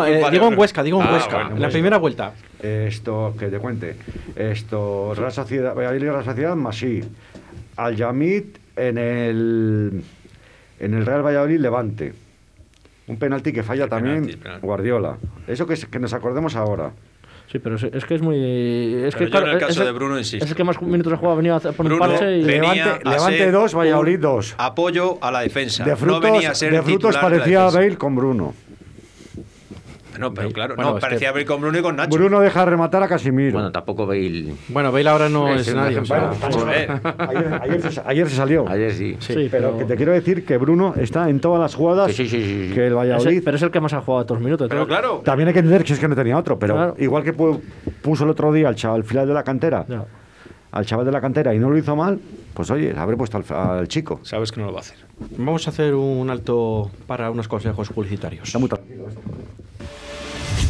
Speaker 3: eh, digo en
Speaker 4: Bruno.
Speaker 3: Huesca, digo en
Speaker 4: Ah,
Speaker 3: Huesca.
Speaker 4: bueno,
Speaker 3: en la
Speaker 4: Huesca.
Speaker 3: primera vuelta.
Speaker 6: Esto, que te cuente. Esto, Real Sociedad, Valladolid, Real Sociedad, Masí. Al Yamit en el, en el Real Valladolid, Levante. Un penalti que falla también
Speaker 4: penalti, penalti.
Speaker 6: Guardiola. Eso que, es- que nos acordemos ahora.
Speaker 1: Sí, pero es, es que es muy. Es
Speaker 4: Pero
Speaker 1: que,
Speaker 4: yo en el caso de Bruno insisto.
Speaker 1: Es el que más minutos ha jugado, ha venido a por un parche y.
Speaker 4: venía
Speaker 6: Levante- Levante dos, Valladolid dos.
Speaker 4: Apoyo a la defensa.
Speaker 6: De frutos,
Speaker 4: no venía a ser
Speaker 6: de frutos parecía. Bale con Bruno.
Speaker 4: No, pero claro,
Speaker 3: Bueno,
Speaker 4: no,
Speaker 3: es que-
Speaker 4: parecía Bale con Bruno y con Nacho.
Speaker 6: Bruno deja rematar a Casimiro.
Speaker 5: Bueno, tampoco Bale.
Speaker 3: Bueno, Bale ahora no
Speaker 5: Es
Speaker 3: es
Speaker 5: un
Speaker 3: nadie. o sea,
Speaker 5: ejemplo.
Speaker 4: Joder.
Speaker 6: ayer, ayer se, ayer se salió.
Speaker 5: Ayer sí.
Speaker 1: Sí,
Speaker 6: pero, que te quiero decir que Bruno está en todas las jugadas
Speaker 5: Sí, sí, sí, sí, sí.
Speaker 6: que el
Speaker 1: es el-
Speaker 6: Valladolid.
Speaker 1: pero es el que más ha jugado estos minutos.
Speaker 4: Pero claro,
Speaker 6: También hay que entender que es que no tenía otro, pero
Speaker 1: Claro.
Speaker 6: igual que pu- puso el otro día al chaval, al final de la cantera,
Speaker 1: Ya.
Speaker 6: al chaval de la cantera y no lo hizo mal, pues oye, habré puesto al, al chico.
Speaker 4: sabes que no lo va a hacer.
Speaker 3: Vamos a hacer un alto para unos consejos publicitarios.
Speaker 6: Está muy tranquilo. esto.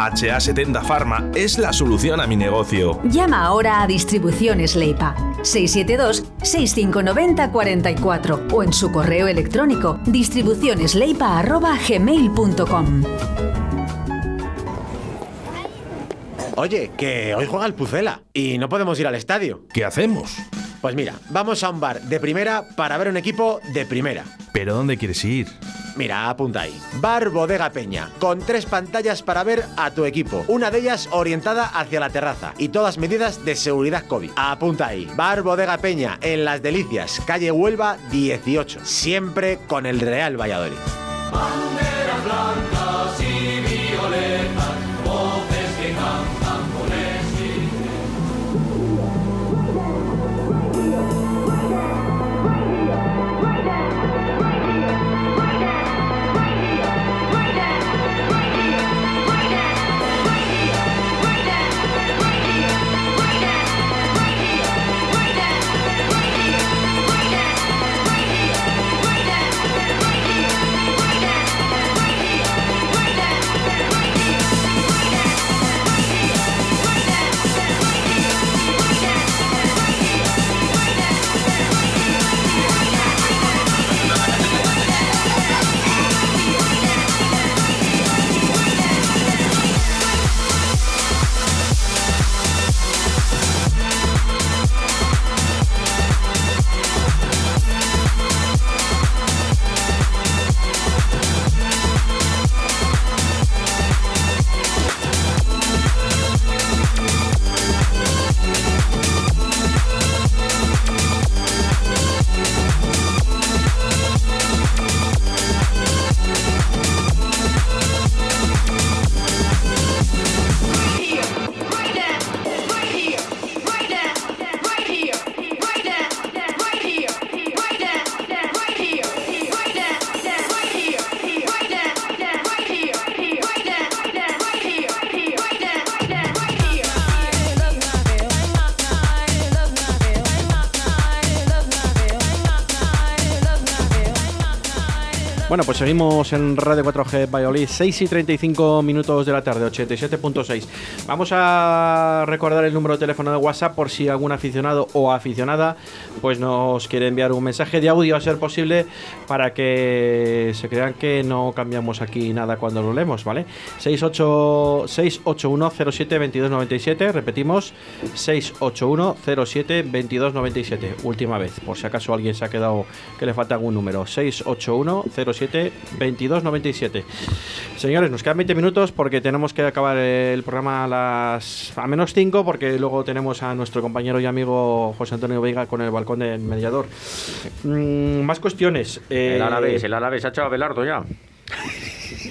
Speaker 7: HA70 Pharma es la solución a mi negocio.
Speaker 8: Llama ahora a Distribuciones Leipa 672-6590-44 o en su correo electrónico distribucionesleipa.gmail.com
Speaker 9: Oye, que hoy juega el Pucela y no podemos ir al estadio.
Speaker 7: ¿Qué hacemos?
Speaker 9: Pues mira, vamos a un bar de primera para ver un equipo de primera.
Speaker 7: ¿Pero dónde quieres ir?
Speaker 9: Mira, apunta ahí. Bar Bodega Peña, con tres pantallas para ver a tu equipo. Una de ellas orientada hacia la terraza y todas medidas de seguridad COVID. Apunta ahí. Bar Bodega Peña, en Las Delicias, calle Huelva 18. Siempre con el Real Valladolid.
Speaker 3: Bueno, pues seguimos en Radio 4G Valladolid, 6 y 35 minutos de la tarde, 87.6. Vamos a recordar el número de teléfono de WhatsApp por si algún aficionado o aficionada pues nos quiere enviar un mensaje de audio a ser posible para que se crean que no cambiamos aquí nada cuando lo leemos, ¿vale? 68 681072297, repetimos 681072297, última vez, por si acaso alguien se ha quedado que le falta algún número, 68107 2297. Señores, nos quedan 20 minutos porque tenemos que acabar el programa a las a menos 5 porque luego tenemos a nuestro compañero y amigo José Antonio Veiga con el balcón del mediador. Mm, más cuestiones. Eh,
Speaker 5: El Alavés, el Alavés ha echado a Belardo ya.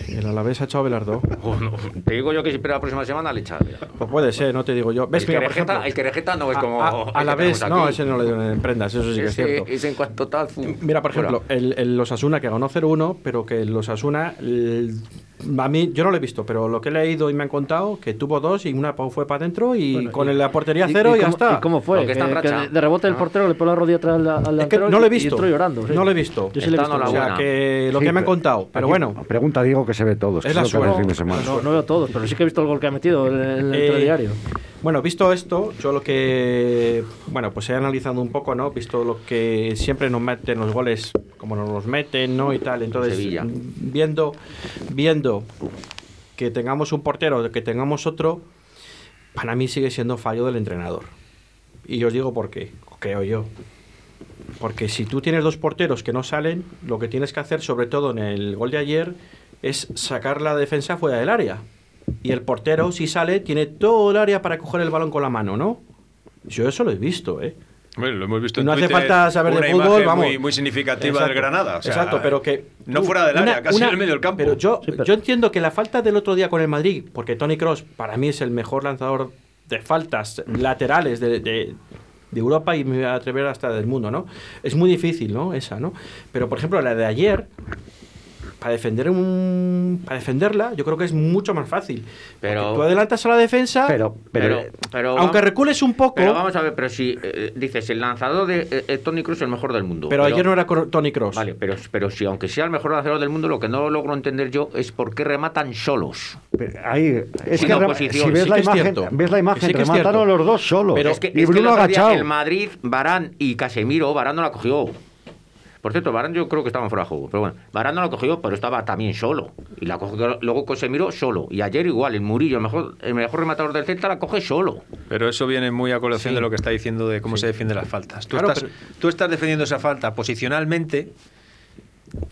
Speaker 3: el Alavés ha echado a Belardo.
Speaker 5: Bueno, te digo yo que si espera la próxima semana le echa a Belardo.
Speaker 3: Pues puede ser, no te digo yo. ¿Ves?
Speaker 5: El
Speaker 3: Mira,
Speaker 5: que,
Speaker 3: por
Speaker 5: rejeta,
Speaker 3: ejemplo,
Speaker 5: el que rejeta no es como.
Speaker 3: a- a la
Speaker 5: que
Speaker 3: vez,
Speaker 5: tenemos
Speaker 3: no, ese no le dieron en prendas, eso sí que es cierto.
Speaker 5: ese en cuanto tal.
Speaker 3: Mira, por ejemplo, el, el Los Asuna que ganó 0-1, pero que el Los Asuna, a mí, yo no lo he visto, pero lo que he leído y me han contado, que tuvo dos y una fue para adentro y
Speaker 1: Bueno,
Speaker 3: con
Speaker 1: y-
Speaker 3: la portería
Speaker 1: ¿Y-
Speaker 3: cero y,
Speaker 1: y
Speaker 3: ya
Speaker 1: cómo-
Speaker 3: está.
Speaker 1: ¿Y cómo fue? Que- que de, rebote el
Speaker 5: Ah.
Speaker 1: portero le pone la rodilla atrás al,
Speaker 3: Es que no lo he
Speaker 1: y-
Speaker 3: visto.
Speaker 1: Y llorando. sí.
Speaker 3: No lo he visto.
Speaker 1: Yo sí lo he visto.
Speaker 5: no
Speaker 3: O sea,
Speaker 5: buena.
Speaker 3: que lo
Speaker 6: Sí,
Speaker 3: que me han contado. Pero
Speaker 6: aquí
Speaker 3: bueno,
Speaker 6: Pregunta Diego que se ve todos.
Speaker 3: Es
Speaker 6: que
Speaker 3: la
Speaker 6: el
Speaker 3: suerte.
Speaker 1: No, no veo todos, pero sí que he visto el gol que ha metido en, en el
Speaker 3: Eh,
Speaker 1: telediario.
Speaker 3: Bueno, visto esto, yo lo que, bueno, pues he analizado un poco, ¿no? Visto lo que siempre nos meten los goles, como nos los meten, ¿no? Y tal. Entonces,
Speaker 5: Sevilla.
Speaker 3: viendo, viendo que tengamos un portero, que tengamos otro, para mí sigue siendo fallo del entrenador. Y os digo por qué, creo yo. Porque si tú tienes dos porteros que no salen, lo que tienes que hacer, sobre todo en el gol de ayer, es sacar la defensa fuera del área. Y el portero, si sale, tiene todo el área para coger el balón con la mano, ¿no? Yo eso lo he visto, ¿eh?
Speaker 4: Bueno, lo hemos visto en
Speaker 3: No hace
Speaker 4: Twitter,
Speaker 3: falta saber de fútbol, vamos.
Speaker 4: Muy, muy significativa
Speaker 3: Exacto.
Speaker 4: del Granada. o sea,
Speaker 3: Exacto, pero que.
Speaker 4: No fuera del área,
Speaker 3: una-
Speaker 4: casi
Speaker 3: una-
Speaker 4: en el medio del campo.
Speaker 3: Pero yo,
Speaker 1: Sí, pero-
Speaker 3: yo entiendo que la falta del otro día con el Madrid, porque Tony Cross para mí es el mejor lanzador de faltas laterales de, de- de Europa y me voy a atrever hasta del mundo, ¿no? Es muy difícil, ¿no? Esa, ¿no? Pero por ejemplo, la de ayer. Para defender un, para defenderla, yo creo que es mucho más fácil.
Speaker 5: Pero-
Speaker 3: tú adelantas a la defensa,
Speaker 6: Pero, pero,
Speaker 5: Pero, pero
Speaker 3: aunque
Speaker 5: vamos-
Speaker 3: recules un poco,
Speaker 5: Pero vamos a ver, pero si eh, dices el lanzador de eh, eh, Tony Cruz es el mejor del mundo.
Speaker 3: pero ayer no era Tony Cross.
Speaker 5: Vale, pero, pero si aunque sea el mejor lanzador del mundo, lo que no logro entender yo es por qué rematan solos.
Speaker 6: pero ahí, es
Speaker 5: Sin
Speaker 6: que
Speaker 5: oposición,
Speaker 6: si ves
Speaker 3: sí
Speaker 6: la
Speaker 3: que
Speaker 6: imagen, ves la imagen,
Speaker 3: Sí que
Speaker 6: remataron los dos solos.
Speaker 3: Pero-
Speaker 5: es que,
Speaker 6: y
Speaker 5: es que
Speaker 6: Bruno
Speaker 5: día
Speaker 6: agachado.
Speaker 5: el Madrid, Barán y Casemiro, Barán no la cogió. Por cierto, Barán yo creo que estaba fuera de juego. Pero bueno, Barán no la cogió, pero estaba también solo. Y la cogió luego Casemiro solo. Y ayer igual, el Murillo, el mejor, el mejor rematador del Celta, la coge solo.
Speaker 4: Pero eso viene muy a colación
Speaker 5: Sí.
Speaker 4: de lo que está diciendo de cómo se defienden las faltas. Tú,
Speaker 3: Claro,
Speaker 4: estás,
Speaker 3: pero-
Speaker 4: tú estás defendiendo esa falta posicionalmente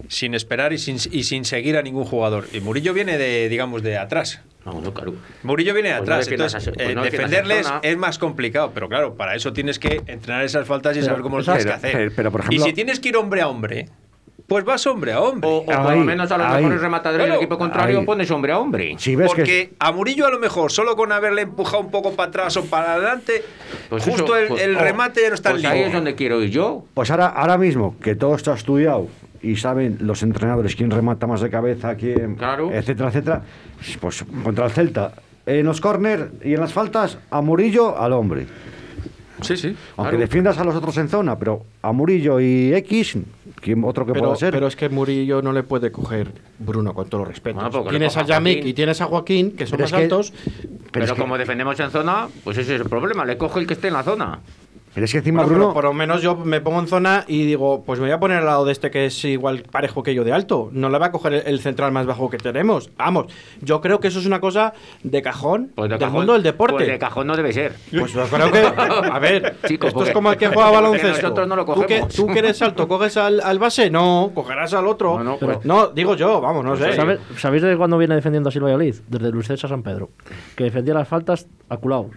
Speaker 4: sin esperar y sin, y sin seguir a ningún jugador. Y Murillo viene de, digamos, de atrás.
Speaker 5: No, no, claro.
Speaker 4: Murillo viene de
Speaker 5: Pues no
Speaker 4: atrás,
Speaker 5: defiendas
Speaker 4: entonces
Speaker 5: a- pues
Speaker 4: eh,
Speaker 5: no defiendas a
Speaker 4: defenderles es más complicado, pero claro, para eso tienes que entrenar esas faltas y
Speaker 6: Pero-
Speaker 4: saber cómo lo
Speaker 6: pero-
Speaker 4: tienes que hacer.
Speaker 6: pero- pero, por ejemplo-
Speaker 4: y si tienes que ir hombre a hombre, pues vas hombre a hombre.
Speaker 5: O, o por
Speaker 6: Ahí,
Speaker 5: lo menos a los
Speaker 6: ahí.
Speaker 5: mejores rematadores
Speaker 4: Claro,
Speaker 5: del equipo contrario
Speaker 6: ahí.
Speaker 5: pones hombre a hombre.
Speaker 6: Si ves
Speaker 4: Porque
Speaker 6: que
Speaker 4: a Murillo a lo mejor, solo con haberle empujado un poco para atrás o para adelante,
Speaker 5: Pues
Speaker 4: justo
Speaker 5: eso,
Speaker 4: el,
Speaker 5: pues-
Speaker 4: el
Speaker 5: oh,
Speaker 4: remate ya no está
Speaker 5: Pues
Speaker 4: en
Speaker 5: ahí
Speaker 4: línea.
Speaker 5: es donde quiero ir yo.
Speaker 6: Pues ahora, ahora mismo, que todo está estudiado y saben los entrenadores quién remata más de cabeza, quién,
Speaker 5: Claro.
Speaker 6: etcétera, etcétera, pues contra el Celta, en los córner y en las faltas, a Murillo al hombre.
Speaker 4: Sí, sí.
Speaker 6: Aunque
Speaker 5: Claro.
Speaker 6: defiendas a los otros en zona, pero a Murillo y X, ¿quién otro que
Speaker 3: pero,
Speaker 6: pueda ser?
Speaker 3: pero es que Murillo no le puede coger Bruno con todos los respetos.
Speaker 5: Bueno,
Speaker 3: tienes a Yamik
Speaker 5: Joaquín.
Speaker 3: y tienes a Joaquín, que son
Speaker 6: Pero
Speaker 3: más
Speaker 6: es que-
Speaker 3: altos.
Speaker 5: Pero,
Speaker 6: que-
Speaker 5: como defendemos en zona, pues ese es el problema. Le coge el que esté en la zona.
Speaker 6: Pero es que encima
Speaker 3: Bueno,
Speaker 6: Bruno...
Speaker 3: por lo menos yo me pongo en zona y digo, pues me voy a poner al lado de este que es igual parejo que yo de alto. No le va a coger el, el central más bajo que tenemos. Vamos, yo creo que eso es una cosa de cajón
Speaker 5: Pues de
Speaker 3: del
Speaker 5: cajón-
Speaker 3: mundo del deporte.
Speaker 5: Pues de cajón no debe ser.
Speaker 3: Pues yo creo que, a ver,
Speaker 5: Chico,
Speaker 3: esto
Speaker 5: porque-
Speaker 3: es como el que juega baloncesto.
Speaker 5: nosotros no lo
Speaker 3: ¿Tú, que,
Speaker 5: cogemos.
Speaker 3: tú que eres alto, ¿coges al, al base? No, cogerás al otro.
Speaker 5: No, no,
Speaker 3: Pero-
Speaker 5: pues-
Speaker 3: no, digo yo, vamos, no sé.
Speaker 1: ¿Sabe- ¿Sabéis de cuándo viene defendiendo así el Valladolid? Desde Luis César San Pedro. Que defendía las faltas a culaos.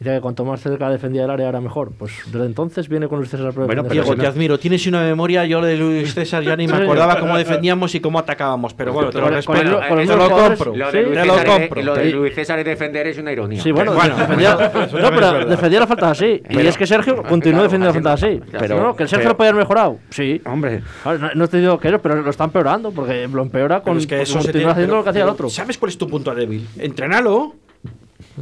Speaker 1: Dice que cuanto más cerca defendía el área era mejor. Pues desde entonces viene con Luis César
Speaker 6: Bueno, pero
Speaker 3: Diego, te
Speaker 6: no-
Speaker 3: admiro. Tienes una memoria, yo de Luis César ya ni me acordaba cómo defendíamos y cómo atacábamos. Pero bueno, te lo respeto.
Speaker 1: con el- con el
Speaker 3: te lo
Speaker 1: de
Speaker 3: compro.
Speaker 5: Lo de Luis César
Speaker 3: compro.
Speaker 5: lo de. Luis César y defender es una ironía.
Speaker 1: Sí, bueno,
Speaker 3: Bueno,
Speaker 1: defendía, no,
Speaker 3: es
Speaker 1: pero defendía las faltas así. y es que Sergio continuó
Speaker 5: claro,
Speaker 1: defendiendo las faltas así. Pero, no, que el Sergio
Speaker 6: pero-
Speaker 1: lo podía haber mejorado. Sí.
Speaker 6: Hombre,
Speaker 1: Claro, no, no te digo que pero lo está empeorando porque lo empeora con
Speaker 3: es tiene-
Speaker 1: haciendo
Speaker 3: pero-
Speaker 1: lo que hacía el otro.
Speaker 3: ¿Sabes cuál es tu punto débil? Entrenalo.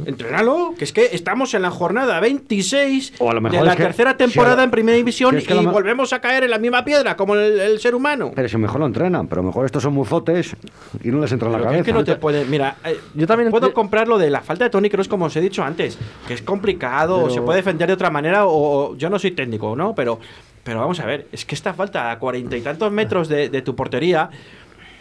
Speaker 3: Entrénalo, que es que estamos en la jornada 26
Speaker 6: O a lo mejor
Speaker 3: de la
Speaker 6: que-
Speaker 3: tercera
Speaker 6: si
Speaker 3: temporada
Speaker 6: a lo-
Speaker 3: en primera división
Speaker 6: que es que
Speaker 3: y volvemos a caer en la misma piedra como el, el ser humano.
Speaker 6: Pero si mejor lo entrenan, pero mejor estos son muzotes y no les entra en la
Speaker 3: que
Speaker 6: cabeza.
Speaker 3: es que no te puede. Mira, eh,
Speaker 1: Yo también
Speaker 3: puedo comprar lo de la falta de Tony Kroos, como os he dicho antes, que es complicado,
Speaker 1: Pero-
Speaker 3: se puede defender de otra manera, o, o- yo no soy técnico, ¿no? Pero, pero vamos a ver, es que esta falta a cuarenta y tantos metros de, de tu portería,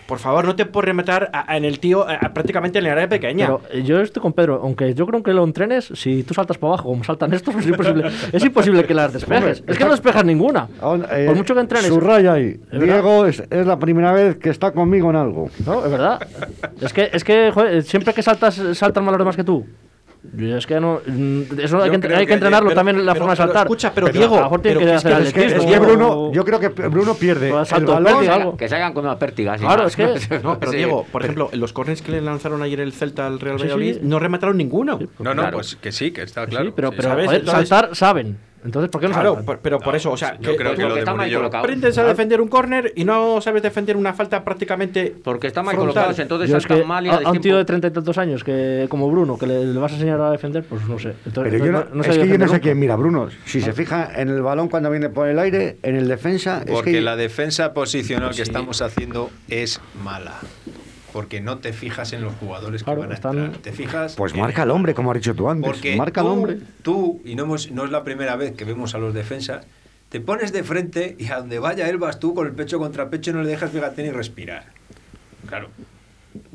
Speaker 3: por favor, no te puedes rematar a- a- en el tío a- a prácticamente en el área pequeña.
Speaker 1: Pero eh, yo estoy con Pedro, aunque yo creo que lo entrenes, si tú saltas para abajo como saltan estos, es imposible, es imposible que las despejes. Es que no despejas ninguna.
Speaker 6: Aún, eh,
Speaker 1: Por mucho que entrenes.
Speaker 6: Subraya ahí. Diego es, es la primera vez que está conmigo en algo.
Speaker 1: No, es verdad. Es que, es que joder, siempre que saltas, saltan más los demás que tú. Es que no. mm, Eso hay que,
Speaker 4: creo
Speaker 1: hay que
Speaker 4: que-
Speaker 1: entrenarlo
Speaker 3: pero-
Speaker 1: también la
Speaker 3: pero-
Speaker 1: forma de saltar.
Speaker 3: escucha, pero
Speaker 1: a
Speaker 3: Diego,
Speaker 1: lo mejor tiene que hacer
Speaker 3: es que-
Speaker 6: Es que, es Bruno, yo creo que Bruno pierde
Speaker 1: o
Speaker 6: el balón.
Speaker 5: Que,
Speaker 1: algo.
Speaker 5: que salgan con una pértiga.
Speaker 1: Claro,
Speaker 5: más.
Speaker 1: es que-
Speaker 3: No, pero
Speaker 5: Sí.
Speaker 3: Diego, por ejemplo, en los corners que le lanzaron ayer el Celta al Real
Speaker 1: Sí, sí.
Speaker 3: Valladolid, no remataron ninguno.
Speaker 4: No, no,
Speaker 5: Claro.
Speaker 4: pues que sí, que está
Speaker 1: Sí,
Speaker 4: claro.
Speaker 1: pero,
Speaker 4: Sí,
Speaker 1: pero
Speaker 3: ¿sabes?
Speaker 1: joder, saltar saben. Entonces, ¿por qué no
Speaker 3: Claro, por- pero por eso, o sea,
Speaker 4: yo
Speaker 3: que-
Speaker 4: creo que lo de
Speaker 5: está mal colocado.
Speaker 3: aprendes a defender un córner y no sabes defender una falta prácticamente
Speaker 5: Porque están mal
Speaker 3: frontal.
Speaker 5: colocados, entonces
Speaker 1: es que
Speaker 5: mal y
Speaker 1: a, un tío de treinta y tantos años que como Bruno que le, le vas a enseñar a defender pues no sé Entonces,
Speaker 6: Pero yo no,
Speaker 1: no
Speaker 6: es que yo no sé quién mira, Bruno. Si se fija en el balón cuando viene por el aire, en el defensa, es
Speaker 4: Porque
Speaker 6: que
Speaker 4: la defensa posicional que estamos haciendo es mala. Porque no te fijas en los jugadores
Speaker 1: Claro,
Speaker 4: que van a
Speaker 1: están-
Speaker 4: entrar. Te fijas.
Speaker 6: pues marca al hombre, como has dicho tú antes.
Speaker 4: Porque
Speaker 6: marca al
Speaker 4: tú,
Speaker 6: hombre.
Speaker 4: tú, y no, hemos- no es la primera vez que vemos a los defensas, te pones de frente y a donde vaya él vas tú con el pecho contra pecho y no le dejas fíjate ni respirar. Claro.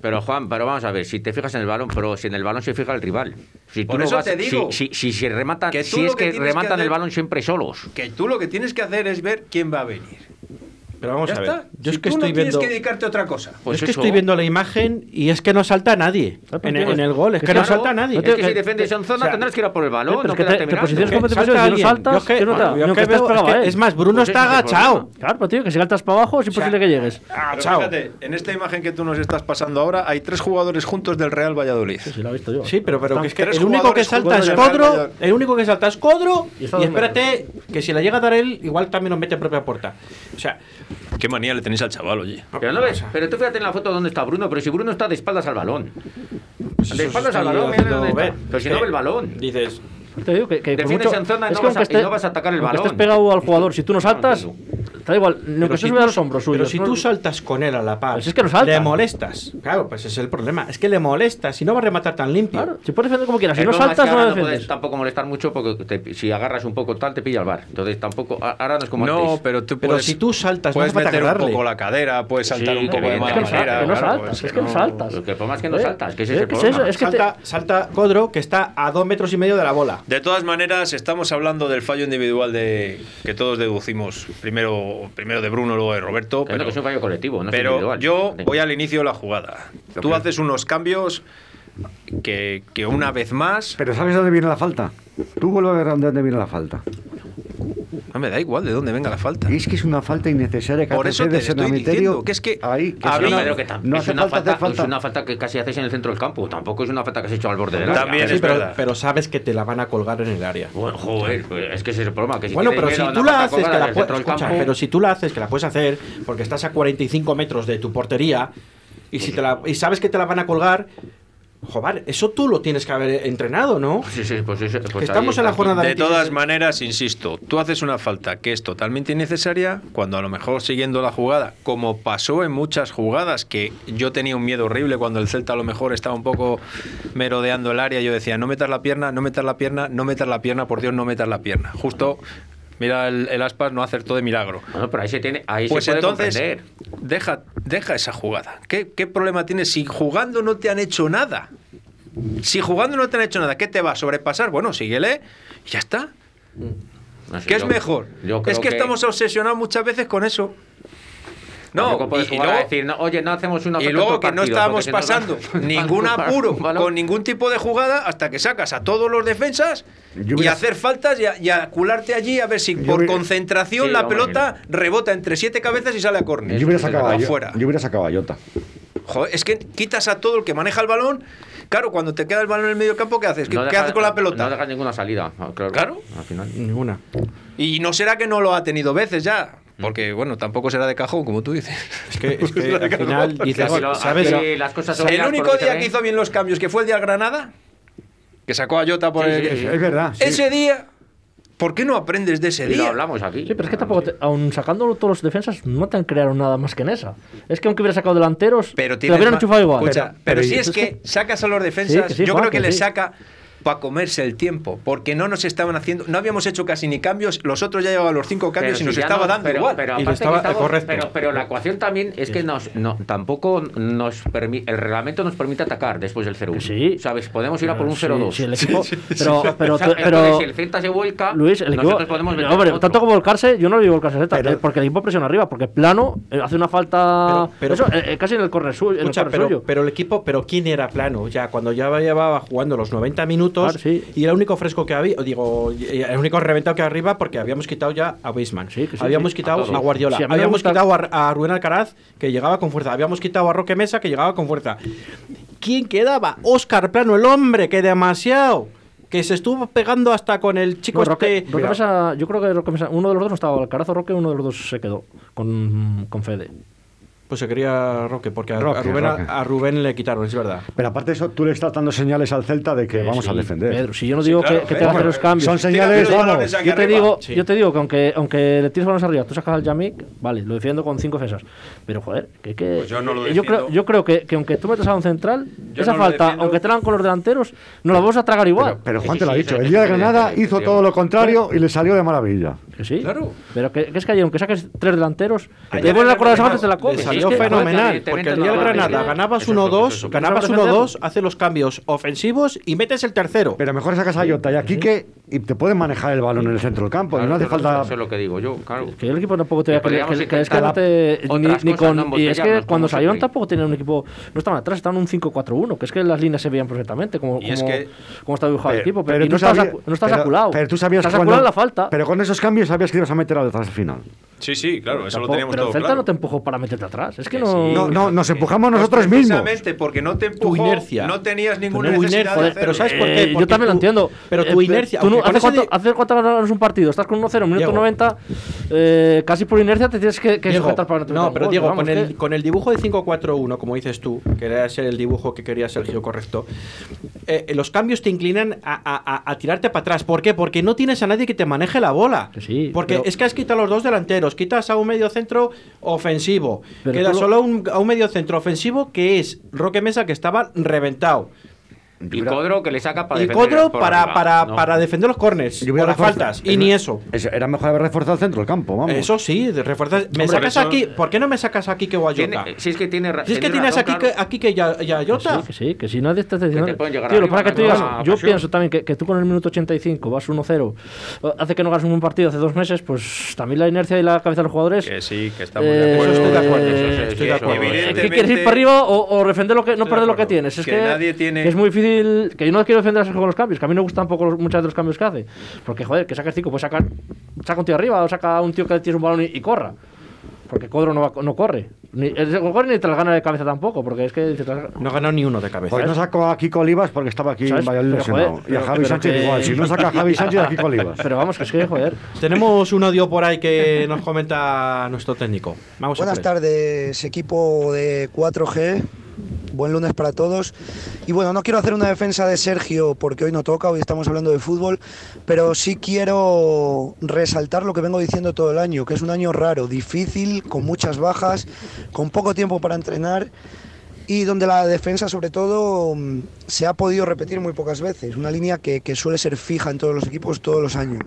Speaker 5: Pero Juan, pero vamos a ver, si te fijas en el balón, pero si en el balón se fija el rival. Si
Speaker 4: Por
Speaker 5: tú no
Speaker 4: eso
Speaker 5: vas-
Speaker 4: te digo.
Speaker 5: Si, si, si se rematan,
Speaker 4: Que
Speaker 5: si es
Speaker 4: que
Speaker 5: que,
Speaker 4: tienes que
Speaker 5: rematan
Speaker 4: hacer-
Speaker 5: el balón siempre solos.
Speaker 4: Que tú lo que tienes que hacer es ver quién va a venir.
Speaker 3: Pero vamos
Speaker 4: ya
Speaker 3: a ver.
Speaker 4: está.
Speaker 3: Yo
Speaker 4: Si
Speaker 3: es que
Speaker 4: tú
Speaker 3: estoy
Speaker 4: no
Speaker 3: viendo.
Speaker 4: tienes que dedicarte a otra cosa.
Speaker 5: Pues
Speaker 3: es que
Speaker 5: eso.
Speaker 3: estoy viendo la imagen y es que no salta nadie
Speaker 1: Ah, pero
Speaker 3: en, en el gol. Es que
Speaker 1: es
Speaker 3: no salta
Speaker 1: no,
Speaker 3: nadie.
Speaker 1: no
Speaker 5: Es que si defendes en zona
Speaker 3: o sea,
Speaker 5: tendrás que ir a por el balón,
Speaker 1: pero
Speaker 5: no
Speaker 1: es que te- te
Speaker 3: Que
Speaker 1: como te
Speaker 3: salta
Speaker 1: posicionas, si no saltas,
Speaker 3: que- yo
Speaker 1: Ni
Speaker 3: es
Speaker 1: aunque
Speaker 3: que
Speaker 1: estés
Speaker 3: veo-
Speaker 1: pegado
Speaker 3: es
Speaker 1: a
Speaker 3: que-
Speaker 1: él.
Speaker 3: es más, Bruno
Speaker 5: Pues
Speaker 3: está agachado.
Speaker 1: Claro, pero tío, que si saltas para abajo es imposible que llegues.
Speaker 3: Ah,
Speaker 4: Pero
Speaker 3: chao.
Speaker 4: fíjate, en esta imagen que tú nos estás pasando ahora, hay tres jugadores juntos del Real Valladolid.
Speaker 1: Sí, lo he visto yo.
Speaker 3: Sí, pero, que es que el único que salta es Codro, el único que salta es Codro
Speaker 1: Y a
Speaker 3: espérate que si la llega a dar él, igual también nos mete en propia puerta. O sea,
Speaker 4: Qué manía le tenéis al chaval, oye.
Speaker 5: Pero no ves, pero tú fíjate en la foto dónde está Bruno, pero si Bruno está de espaldas al balón.
Speaker 3: pues
Speaker 5: De espaldas al balón, mira
Speaker 3: haciendo
Speaker 5: dónde está.
Speaker 3: ver.
Speaker 5: Pero si no ve el balón.
Speaker 3: Dices,
Speaker 1: Te digo que, que
Speaker 5: Defiendes
Speaker 1: mucho-
Speaker 5: en zona y
Speaker 1: es
Speaker 5: no
Speaker 1: que
Speaker 5: vas a-
Speaker 1: aunque
Speaker 5: y
Speaker 1: esté-
Speaker 5: no vas a atacar el balón.
Speaker 1: estés pegado al jugador, si tú no saltas,
Speaker 5: No
Speaker 1: da igual, aunque se
Speaker 3: si tú-
Speaker 1: los hombros suyos.
Speaker 3: pero si
Speaker 1: no-
Speaker 3: tú saltas con él a la par,
Speaker 1: Pues es que no salta.
Speaker 3: le molestas. Claro, pues ese es el problema. Es que le molestas y no va a rematar tan limpio.
Speaker 1: Claro, si puedes defender como quieras, si
Speaker 5: El
Speaker 1: no
Speaker 5: es
Speaker 1: saltas,
Speaker 5: que
Speaker 1: no
Speaker 5: ahora
Speaker 1: lo
Speaker 5: puedes
Speaker 1: defiendes.
Speaker 5: tampoco molestar mucho porque te- si agarras un poco tal te pilla el bar. Entonces tampoco ahora no es como
Speaker 4: No,
Speaker 5: antes.
Speaker 4: pero tú
Speaker 3: Pero
Speaker 4: puedes,
Speaker 3: si tú saltas, no
Speaker 4: puedes
Speaker 3: falta
Speaker 4: meter un poco la cadera, puedes saltar
Speaker 5: Sí,
Speaker 4: un poco
Speaker 5: que
Speaker 4: de mala
Speaker 1: Es que no,
Speaker 4: manera.
Speaker 1: saltas, que no saltas, es que no saltas.
Speaker 5: Pero que el problema es que no saltas, que ese es el
Speaker 1: ¿qué es
Speaker 5: problema.
Speaker 1: que
Speaker 3: salta Codro, que está a dos metros y medio de la bola.
Speaker 4: De todas maneras, estamos hablando del fallo individual de que todos deducimos primero, primero de Bruno, luego de Roberto.
Speaker 5: Pero,
Speaker 4: Pero,
Speaker 5: que es un fallo colectivo, no es
Speaker 4: pero
Speaker 5: individual.
Speaker 4: yo voy al inicio de la jugada. Tú haces unos cambios que, que una vez más.
Speaker 6: Pero ¿sabes dónde viene la falta? Tú vuelve a ver dónde viene la falta.
Speaker 4: No me da igual de dónde venga la falta.
Speaker 6: Y es que es una falta innecesaria que
Speaker 4: Por
Speaker 6: hace
Speaker 4: eso te estoy diciendo que es que
Speaker 6: ahí, que
Speaker 4: a
Speaker 5: Pero,
Speaker 4: mí-
Speaker 5: Pedro, que tam-
Speaker 6: no
Speaker 5: es,
Speaker 6: hace
Speaker 5: una
Speaker 6: falta
Speaker 5: falta,
Speaker 6: hacer falta.
Speaker 5: es una falta que casi haces en el centro del campo. Tampoco es una falta que has hecho al borde del área.
Speaker 4: También
Speaker 3: Sí,
Speaker 4: es
Speaker 3: pero,
Speaker 4: verdad.
Speaker 3: pero sabes que te la van a colgar en el área.
Speaker 5: Bueno, joder, pues es que ese es el problema. Que si
Speaker 3: Bueno, pero si tú la haces, que la puedes, escucha, pero si tú la haces, que la puedes hacer, porque estás a 45 metros de tu portería y si te la, y sabes que te la van a colgar, joder, eso tú lo tienes que haber entrenado, ¿no?
Speaker 5: Sí, sí, pues, eso- pues
Speaker 3: estamos en la jornada
Speaker 4: De
Speaker 3: 26.
Speaker 4: todas maneras, insisto, tú haces una falta que es totalmente innecesaria cuando a lo mejor siguiendo la jugada, como pasó en muchas jugadas, que yo tenía un miedo horrible cuando el Celta a lo mejor estaba un poco merodeando el área, yo decía, no metas la pierna, no metas la pierna, no metas la pierna, por Dios, no metas la pierna. Justo, mira, el, el Aspas no acertó de milagro.
Speaker 5: Bueno, pero ahí se tiene, ahí
Speaker 4: Pues
Speaker 5: se puede
Speaker 4: entonces,
Speaker 5: comprender.
Speaker 4: deja, deja esa jugada. ¿Qué, ¿Qué problema tienes si jugando no te han hecho nada? Si jugando no te han hecho nada, ¿qué te va a sobrepasar? Bueno, síguele y ya está.
Speaker 5: No sé,
Speaker 4: ¿Qué es mejor?
Speaker 5: yo
Speaker 4: Es que, estamos obsesionados muchas veces con eso. No,
Speaker 5: puedes
Speaker 4: y, y
Speaker 5: jugar a
Speaker 4: luego,
Speaker 5: decir, no, oye, no hacemos una
Speaker 4: y luego que no estábamos
Speaker 5: no
Speaker 4: pasando ningún apuro con ningún tipo de jugada hasta que sacas a todos los defensas
Speaker 6: Yo
Speaker 4: y hacer faltas y a, y a cularte allí a ver si
Speaker 6: Yo
Speaker 4: por
Speaker 6: hubiera-
Speaker 4: concentración
Speaker 5: Sí,
Speaker 4: la
Speaker 5: hombre,
Speaker 4: pelota rebota entre siete cabezas y sale a córner.
Speaker 6: Yo hubiera sacado a Yo-
Speaker 4: afuera.
Speaker 6: yo hubiera sacado a Jota.
Speaker 4: Joder, es que quitas a todo el que maneja el balón. Claro, cuando te queda el balón en el medio campo, ¿qué haces? ¿Qué,
Speaker 5: No
Speaker 4: haces con la pelota?
Speaker 5: No dejas ninguna salida. Claro.
Speaker 4: Claro.
Speaker 5: Al final.
Speaker 3: Ninguna.
Speaker 4: Y no será que no lo ha tenido veces ya. Porque, bueno, tampoco será de cajón, como tú dices.
Speaker 3: Es que, es que al final dices,
Speaker 5: lo-
Speaker 3: ¿sabes?
Speaker 5: así las cosas son
Speaker 4: El único
Speaker 5: lo que
Speaker 4: día que hizo bien los cambios, que fue el día Granada, que sacó a Jota por
Speaker 5: Sí,
Speaker 4: el...
Speaker 5: sí, sí.
Speaker 6: Es verdad. sí.
Speaker 4: Ese día, ¿por qué no aprendes de ese
Speaker 5: Y lo
Speaker 4: día?
Speaker 5: hablamos aquí.
Speaker 1: Sí, pero es que tampoco, te- aun sacando todos los defensas, no te han creado nada más que en esa. Es que aunque hubiera sacado delanteros,
Speaker 4: Pero
Speaker 1: te lo hubieran enchufado igual.
Speaker 4: Escucha, pero,
Speaker 1: pero
Speaker 4: si
Speaker 1: y-
Speaker 4: es que sacas a los defensas,
Speaker 1: Sí, que sí,
Speaker 4: yo creo que,
Speaker 1: que
Speaker 4: le saca para comerse el tiempo, porque no nos estaban haciendo, no habíamos hecho casi ni cambios, los otros ya llevaban los cinco cambios y
Speaker 5: si
Speaker 4: nos estaba
Speaker 5: no-
Speaker 4: dando
Speaker 5: pero,
Speaker 4: igual.
Speaker 5: Pero, aparte
Speaker 3: estaba-
Speaker 5: que estamos-
Speaker 3: correcto.
Speaker 5: pero, pero la ecuación también es que nos, no, tampoco nos permite, el reglamento nos permite atacar después del 0-1.
Speaker 1: Sí.
Speaker 5: ¿Sabes? Podemos ir a por un
Speaker 1: Sí,
Speaker 5: 0-2.
Speaker 1: sí, el equipo- pero, pero,
Speaker 5: O sea,
Speaker 1: pero-
Speaker 5: entonces, si el Celta se vuelca,
Speaker 1: Luis, el equipo.
Speaker 5: nosotros podemos meter
Speaker 1: hombre,
Speaker 5: otro.
Speaker 1: tanto como volcarse, yo no le digo volcarse al Celta,
Speaker 6: Pero-
Speaker 1: eh, porque el equipo presiona arriba, porque plano eh, hace una falta.
Speaker 3: Pero- pero-
Speaker 1: eso, eh, casi en el corner, su- en el
Speaker 3: Escucha,
Speaker 1: corner
Speaker 3: pero,
Speaker 1: suyo.
Speaker 3: pero el equipo, pero ¿quién era plano? Ya cuando ya llevaba jugando los 90 minutos
Speaker 1: Claro, sí.
Speaker 3: y el único fresco que había, digo, el único reventado que arriba porque habíamos quitado ya a Weisman,
Speaker 1: Sí, sí,
Speaker 3: habíamos quitado
Speaker 5: A.
Speaker 3: Guardiola,
Speaker 1: a
Speaker 3: habíamos
Speaker 1: gusta-
Speaker 3: quitado a, a Rubén Alcaraz que llegaba con fuerza, habíamos quitado a Roque Mesa que llegaba con fuerza. ¿Quién quedaba? Oscar Plano, el hombre que demasiado que se estuvo pegando hasta con el chico
Speaker 1: No, Roque,
Speaker 3: este.
Speaker 1: Roque Mesa- yo creo que Roque Mesa- uno de los dos no estaba Alcaraz o Roque, uno de los dos se quedó con, con Fede.
Speaker 3: Pues se quería Roque porque a,
Speaker 6: Roque,
Speaker 3: a Rubén, a-
Speaker 6: Roque.
Speaker 3: a Rubén le quitaron, es verdad.
Speaker 6: Pero aparte de eso, tú le estás dando señales al Celta de que vamos a defender.
Speaker 1: Pedro, si yo no digo
Speaker 4: claro,
Speaker 1: que, que
Speaker 4: eh,
Speaker 1: te a hacer los cambios.
Speaker 6: Son señales, vamos.
Speaker 1: Yo te,
Speaker 4: arriba.
Speaker 1: digo,
Speaker 3: Sí.
Speaker 1: yo te digo que aunque, aunque le tires balones arriba, tú sacas al Yamik, vale, lo defiendo con cinco defensas. Pero joder, que, que
Speaker 4: Pues yo no lo
Speaker 1: yo creo, yo creo que, que aunque tú metas a un central,
Speaker 4: Yo
Speaker 1: esa
Speaker 4: no
Speaker 1: falta,
Speaker 4: defiendo.
Speaker 1: aunque te la hagan con los delanteros, no la vamos a tragar igual.
Speaker 6: Pero, Juan te lo ha dicho. El día de Granada hizo todo lo contrario y le salió de maravilla.
Speaker 1: Que sí.
Speaker 4: Claro.
Speaker 1: Pero que, que es que ayer, aunque saques tres delanteros, te pones
Speaker 4: le
Speaker 1: la cola de la comes.
Speaker 3: Salió
Speaker 1: Es que-
Speaker 3: fenomenal, porque el día del
Speaker 5: la
Speaker 3: Granada
Speaker 5: barra,
Speaker 3: ganabas
Speaker 5: eso es lo que-
Speaker 3: 1-2,
Speaker 5: eso es lo que-
Speaker 3: ganabas
Speaker 1: eso es lo que
Speaker 3: 1-2, hace los cambios ofensivos y metes el tercero.
Speaker 6: Pero mejor sacas a Jota y a Quique y te pueden manejar el balón en el centro del campo. y no hace falta.
Speaker 5: Eso es lo que digo yo, claro.
Speaker 1: Que el equipo tampoco tenía
Speaker 5: Que
Speaker 1: que, que, que es que
Speaker 5: intentar
Speaker 1: no te, ni, ni con,
Speaker 5: no
Speaker 1: y es que cuando
Speaker 5: como
Speaker 1: salieron tampoco tenían un equipo no estaban atrás estaban un 5-4-1 que es que las líneas se veían perfectamente como,
Speaker 4: Y es
Speaker 1: como,
Speaker 4: que-
Speaker 1: como está dibujado el equipo pero, y
Speaker 6: tú
Speaker 1: no estás
Speaker 6: sabías-
Speaker 1: no estás
Speaker 6: pero-
Speaker 1: aculado
Speaker 6: Pero tú sabías
Speaker 1: estás
Speaker 6: cuando-
Speaker 1: la falta
Speaker 6: Pero con esos cambios sabías que ibas a meter a detrás al final.
Speaker 4: Sí, sí, claro, eso lo teníamos
Speaker 1: pero
Speaker 4: todo
Speaker 1: el Celta
Speaker 4: claro.
Speaker 1: no te empujó para meterte atrás es que no
Speaker 4: sí.
Speaker 6: No, no, nos empujamos
Speaker 4: Pues
Speaker 6: nosotros mismos.
Speaker 4: Precisamente porque no te empujó,
Speaker 3: inercia.
Speaker 4: no tenías ninguna
Speaker 3: Tu
Speaker 4: necesidad
Speaker 3: inercia,
Speaker 4: de
Speaker 3: joder,
Speaker 4: hacerlo.
Speaker 3: pero ¿sabes por qué?
Speaker 1: Eh, yo también lo entiendo.
Speaker 3: pero tu
Speaker 1: Eh,
Speaker 3: inercia,
Speaker 1: tú no-
Speaker 3: aunque con
Speaker 1: ¿hace, cuánto,
Speaker 3: de-
Speaker 1: ¿Hace cuánto ganas un partido? Estás con 1-0, minuto
Speaker 3: Diego.
Speaker 1: 90. eh, casi por inercia te tienes que, que
Speaker 3: Diego,
Speaker 1: sujetar para no te
Speaker 3: no, pero
Speaker 1: gol,
Speaker 3: Diego,
Speaker 1: vamos,
Speaker 3: con el,
Speaker 1: que-
Speaker 3: con el dibujo de 5-4-1, como dices tú, que era ese el dibujo que quería Sergio correcto, eh, los cambios te inclinan a, a- a- a tirarte para atrás. ¿Por qué? Porque no tienes a nadie que te maneje la bola.
Speaker 1: Sí,
Speaker 3: Porque
Speaker 1: pero-
Speaker 3: es que has quitado a los dos delanteros, quitas a un medio centro ofensivo,
Speaker 1: Pero
Speaker 3: queda
Speaker 1: tú lo-
Speaker 3: solo un- a un medio centro ofensivo que es Roque Mesa, que estaba reventado.
Speaker 5: Y Codro que le saca para
Speaker 3: Y
Speaker 5: defender
Speaker 3: Codro para, para,
Speaker 5: No.
Speaker 3: para defender los corners, o las faltas, y ni eso.
Speaker 6: Es- Era mejor haber reforzado el centro del campo, vamos.
Speaker 3: Eso sí, de refuerzas. ¿Me
Speaker 4: Hombre,
Speaker 3: sacas
Speaker 4: eso-
Speaker 3: aquí? ¿Por qué no me sacas aquí que Guayota?
Speaker 5: Si es que tiene
Speaker 3: Si es que
Speaker 5: tiene
Speaker 3: tienes
Speaker 5: razón,
Speaker 3: aquí, que, aquí que ya, ya
Speaker 1: Que sí, que sí, que si nadie te está diciendo. Tío, lo que tú
Speaker 5: no
Speaker 1: digas, yo pienso también que, que tú con el minuto 85 vas 1-0, hace que no ganes un partido hace dos meses, pues también la inercia y la cabeza de los jugadores.
Speaker 4: Que sí, que estamos
Speaker 1: eh,
Speaker 4: de acuerdo.
Speaker 3: estoy de acuerdo,
Speaker 5: eso
Speaker 3: estoy de
Speaker 5: eso
Speaker 3: acuerdo.
Speaker 5: es.
Speaker 4: Evidentemente-
Speaker 1: ¿Qué quieres ir para arriba o, o defender lo que, no perder lo que tienes? Es
Speaker 4: Que
Speaker 1: que,
Speaker 4: nadie tiene-
Speaker 1: que es muy difícil. Que yo no quiero defender a Sergio con los cambios, que a mí no me gustan tampoco los- muchas de los cambios que hace. Porque, joder, que saques 5, pues sacar, saca un tío arriba o saca un tío que tienes un balón y, y corra. Porque Codro no, va- no corre. Ni, el- corre ni te las gana de cabeza tampoco, porque es que
Speaker 3: No ha ganado ni uno de cabeza.
Speaker 6: Pues no sacó a Kiko Olivas porque estaba aquí
Speaker 1: ¿Sabes?
Speaker 6: en Valladolid
Speaker 1: Pero, joder,
Speaker 6: y a Javi Sánchez
Speaker 1: que-
Speaker 6: igual. Si no saca a Javi Sánchez, a Kiko Olivas.
Speaker 1: Pero vamos, que es que, joder.
Speaker 3: Tenemos un audio por ahí que nos comenta nuestro técnico. Vamos a
Speaker 10: Buenas
Speaker 3: él.
Speaker 10: tardes, equipo de 4G. Buen lunes para todos. Y bueno, no quiero hacer una defensa de Sergio porque hoy no toca, hoy estamos hablando de fútbol, pero sí quiero resaltar lo que vengo diciendo todo el año, que es un año raro, difícil, con muchas bajas, con poco tiempo para entrenar y donde la defensa sobre todo mm, se ha podido repetir muy pocas veces, una línea que, suele ser fija en todos los equipos todos los años.